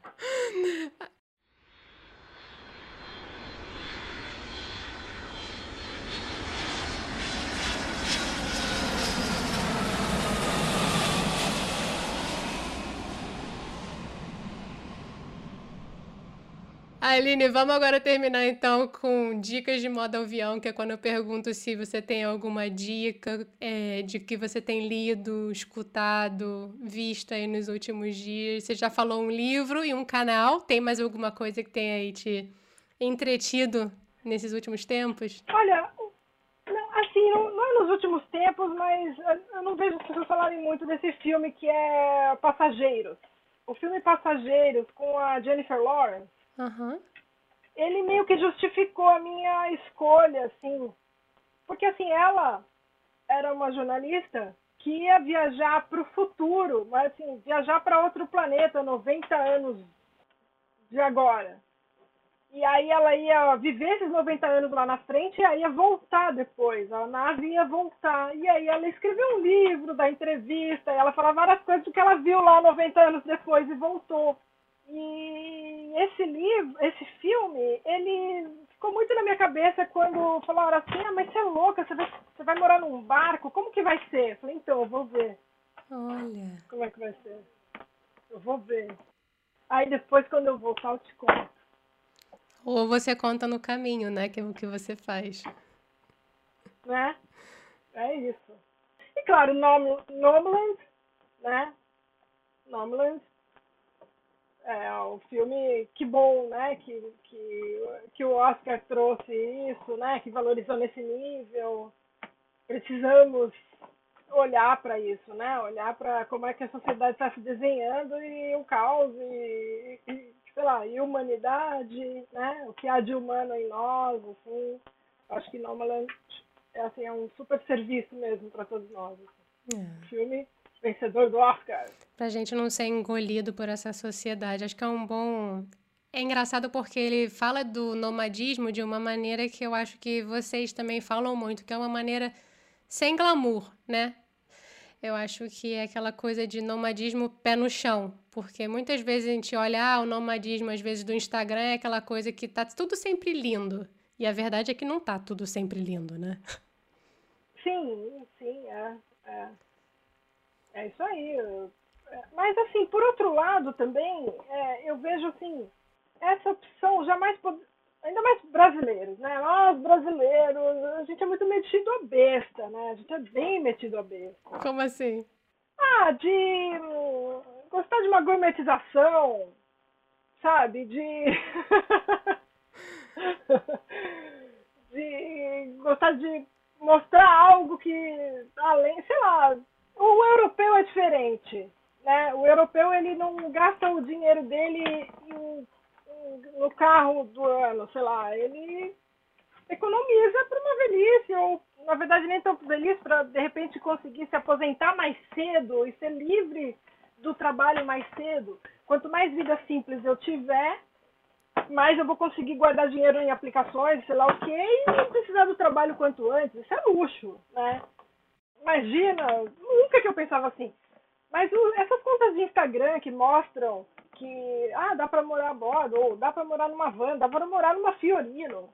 Speaker 1: Aline, vamos agora terminar então com dicas de modo avião, que é quando eu pergunto se você tem alguma dica é, de que você tem lido, escutado, visto aí nos últimos dias. Você já falou um livro e um canal. Tem mais alguma coisa que tenha aí te entretido nesses últimos tempos?
Speaker 2: Olha, assim, não, não é nos últimos tempos, mas eu não vejo as pessoas falarem muito desse filme que é Passageiros. O filme Passageiros com a Jennifer Lawrence.
Speaker 1: Uhum.
Speaker 2: Ele meio que justificou a minha escolha, assim. Porque, assim, ela era uma jornalista que ia viajar para o futuro, mas, assim, viajar para outro planeta 90 anos de agora. E aí ela ia viver esses 90 anos lá na frente e aí ia voltar depois. A nave ia voltar. E aí ela escreveu um livro da entrevista, e ela falava várias coisas do que ela viu lá 90 anos depois e voltou. E esse livro, esse filme, ele ficou muito na minha cabeça quando falaram assim, ah, mas você é louca, você vai, você vai morar num barco, como que vai ser? Eu falei, então, eu vou ver.
Speaker 1: Olha.
Speaker 2: Como é que vai ser? Eu vou ver. Aí depois, quando eu voltar, eu te conto.
Speaker 1: Ou você conta no caminho, né? Que é o que você faz.
Speaker 2: Né? É isso. E claro, Nom Nomland, né? Nomland é, o filme, que bom, né, que, que, que o Oscar trouxe isso, né, que valorizou nesse nível. Precisamos olhar para isso, né, olhar para como é que a sociedade está se desenhando e o caos e, e, sei lá, e humanidade, né, o que há de humano em nós, assim. Acho que Nomaland é, assim, é um super serviço mesmo para todos nós. Assim. É. Filme vencedor do Oscar.
Speaker 1: Pra gente não ser engolido por essa sociedade. Acho que é um bom. É engraçado porque ele fala do nomadismo de uma maneira que eu acho que vocês também falam muito, que é uma maneira sem glamour, né? Eu acho que é aquela coisa de nomadismo pé no chão, porque muitas vezes a gente olha, ah, o nomadismo às vezes do Instagram é aquela coisa que tá tudo sempre lindo. E a verdade é que não tá tudo sempre lindo, né?
Speaker 2: Sim, sim, é. É, é isso aí. Mas assim, por outro lado também, é, eu vejo assim, essa opção jamais ainda mais brasileiros, né? Nós brasileiros, a gente é muito metido a besta, né? A gente é bem metido a besta.
Speaker 1: Como assim?
Speaker 2: Ah, de gostar de uma gourmetização, sabe? De. de gostar de mostrar algo que, além, sei lá, o europeu é diferente, né? O europeu ele não gasta o dinheiro dele em no carro do ano, sei lá, ele economiza para uma velhice, ou na verdade nem tão velhice, para de repente conseguir se aposentar mais cedo e ser livre do trabalho mais cedo. Quanto mais vida simples eu tiver, mais eu vou conseguir guardar dinheiro em aplicações, sei lá o quê, e não precisar do trabalho quanto antes. Isso é luxo, né? Imagina, nunca que eu pensava assim. Mas o, essas contas de Instagram que mostram que ah, dá para morar a bordo, ou dá para morar numa van, dá para morar numa Fiorino.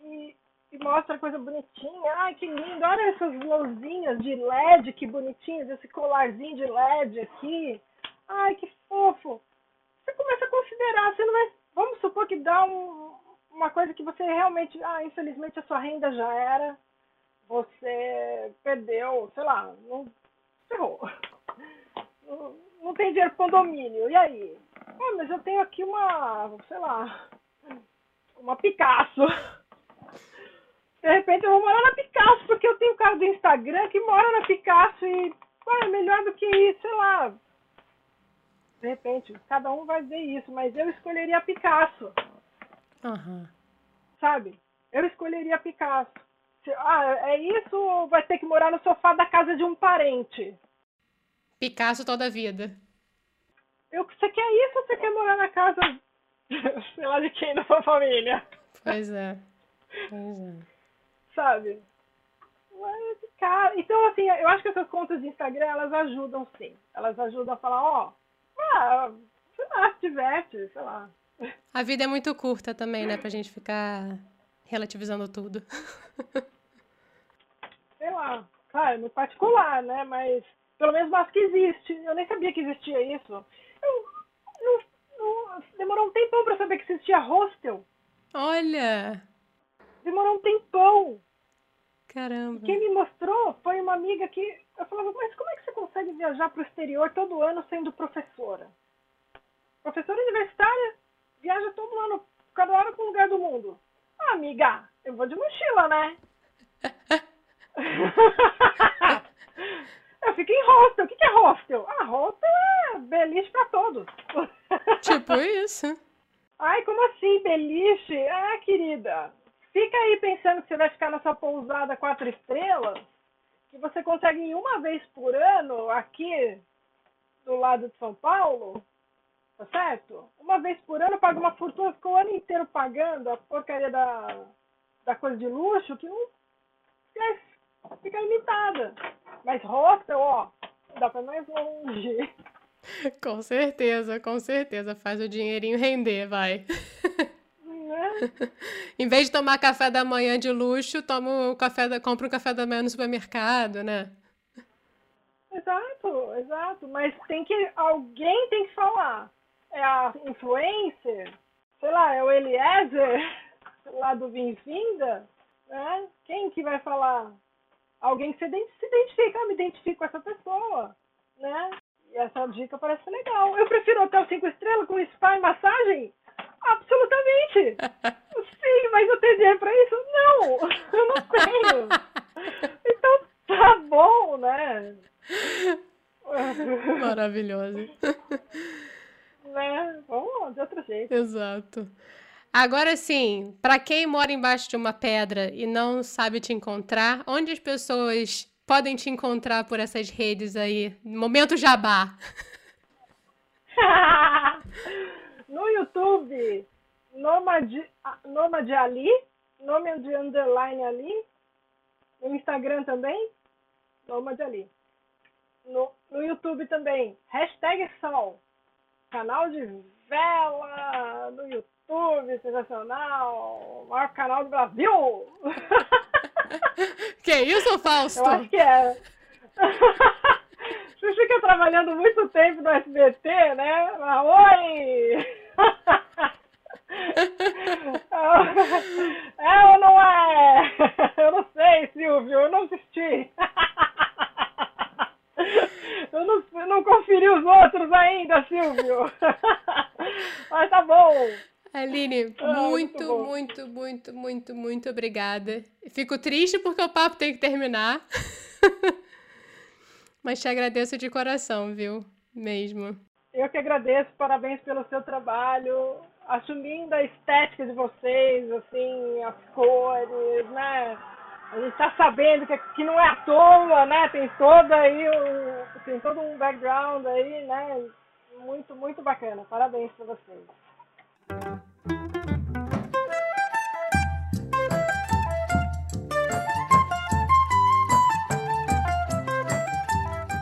Speaker 2: E, e mostra coisa bonitinha. Ai, que lindo. Olha essas luzinhas de LED, que bonitinhas, esse colarzinho de LED aqui. Ai, que fofo. Você começa a considerar, você não vai. Vamos supor que dá um, uma coisa que você realmente. Ah, infelizmente a sua renda já era. Você perdeu, sei lá, não. Ferrou. Não, não tem dinheiro para condomínio. E aí? Ah, mas eu tenho aqui uma, sei lá, uma Picasso. De repente eu vou morar na Picasso, porque eu tenho um cara do Instagram que mora na Picasso e é melhor do que isso, sei lá. De repente, cada um vai ver isso, mas eu escolheria a Picasso.
Speaker 1: Uhum.
Speaker 2: Sabe? Eu escolheria a Picasso. Ah, é isso ou vai ter que morar no sofá da casa de um parente?
Speaker 1: Picasso toda a vida.
Speaker 2: Eu, você quer isso ou você quer morar na casa, sei lá de quem da sua família?
Speaker 1: Pois é. Pois é.
Speaker 2: Sabe? Mas, cara, então assim, eu acho que essas contas de Instagram, elas ajudam sim. Elas ajudam a falar, ó, oh, ah, sei lá, se diverte, sei lá.
Speaker 1: A vida é muito curta também, né, pra gente ficar relativizando tudo.
Speaker 2: sei lá, claro, no particular, né, mas pelo menos acho que existe. Eu nem sabia que existia isso. demorou um tempão pra saber que existia hostel.
Speaker 1: Olha!
Speaker 2: Demorou um tempão.
Speaker 1: Caramba.
Speaker 2: Quem me mostrou foi uma amiga que. Eu falava, mas como é que você consegue viajar pro exterior todo ano sendo professora? Professora universitária viaja todo ano, cada hora para um lugar do mundo. Ah, amiga, eu vou de mochila, né? Eu fico em hostel. O que é hostel? Ah, hostel é beliche pra todos.
Speaker 1: Tipo isso.
Speaker 2: Ai, como assim, beliche? Ah, querida, fica aí pensando que você vai ficar nessa pousada quatro estrelas, que você consegue ir uma vez por ano aqui do lado de São Paulo, tá certo? Uma vez por ano paga uma fortuna, ficou o ano inteiro pagando a porcaria da, da coisa de luxo, que não fica limitada. Mas hostel, ó, dá pra mais longe.
Speaker 1: Com certeza, com certeza. Faz o dinheirinho render, vai.
Speaker 2: Né?
Speaker 1: em vez de tomar café da manhã de luxo, toma um café da, compra um café da manhã no supermercado, né?
Speaker 2: Exato, exato. Mas tem que. Alguém tem que falar. É a influencer, sei lá, é o Eliezer lá do Vinfinda, né? Quem que vai falar? alguém que se identifica, eu me identifico com essa pessoa, né? E essa dica parece legal. Eu prefiro hotel cinco estrelas com spa e massagem? Absolutamente! Sim, mas eu tenho dinheiro pra isso? Não! Eu não tenho! Então tá bom, né?
Speaker 1: Maravilhoso.
Speaker 2: Né? Vamos de outro jeito.
Speaker 1: Exato. Agora sim, para quem mora embaixo de uma pedra e não sabe te encontrar, onde as pessoas podem te encontrar por essas redes aí? Momento jabá.
Speaker 2: no YouTube, Nomad, Nomad Ali, nome de underline ali. No Instagram também, Nomad Ali. No, no YouTube também, hashtag Sol. Canal de vela no YouTube, sensacional. Maior canal do Brasil.
Speaker 1: Que isso, Fausto?
Speaker 2: Eu acho que é. Você fica trabalhando muito tempo no SBT, né? Ah, oi! É ou não é? Eu não sei, Silvio, eu não assisti. Eu não, eu não conferi os outros ainda, Silvio. Mas tá bom.
Speaker 1: Aline, ah, muito, muito, muito, muito, muito, muito obrigada. Fico triste porque o papo tem que terminar. Mas te agradeço de coração, viu? Mesmo.
Speaker 2: Eu que agradeço, parabéns pelo seu trabalho, assumindo a estética de vocês, assim, as cores, né? A gente tá sabendo que, que não é à toa, né? Tem todo aí um, tem todo um background aí, né? Muito, muito bacana. Parabéns para vocês.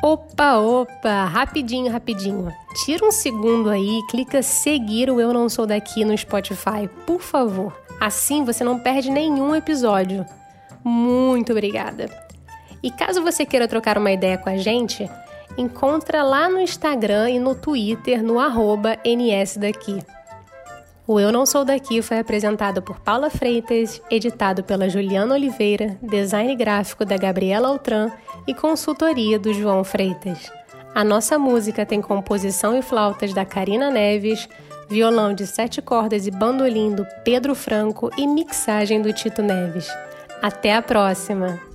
Speaker 1: Opa, opa, rapidinho, rapidinho. Tira um segundo aí, clica seguir o Eu Não Sou Daqui no Spotify, por favor. Assim você não perde nenhum episódio. Muito obrigada. E caso você queira trocar uma ideia com a gente, encontra lá no Instagram e no Twitter no arroba NSDaqui. O Eu Não Sou Daqui foi apresentado por Paula Freitas, editado pela Juliana Oliveira, design gráfico da Gabriela Altran e consultoria do João Freitas. A nossa música tem composição e flautas da Karina Neves, violão de sete cordas e bandolim do Pedro Franco e mixagem do Tito Neves. Até a próxima!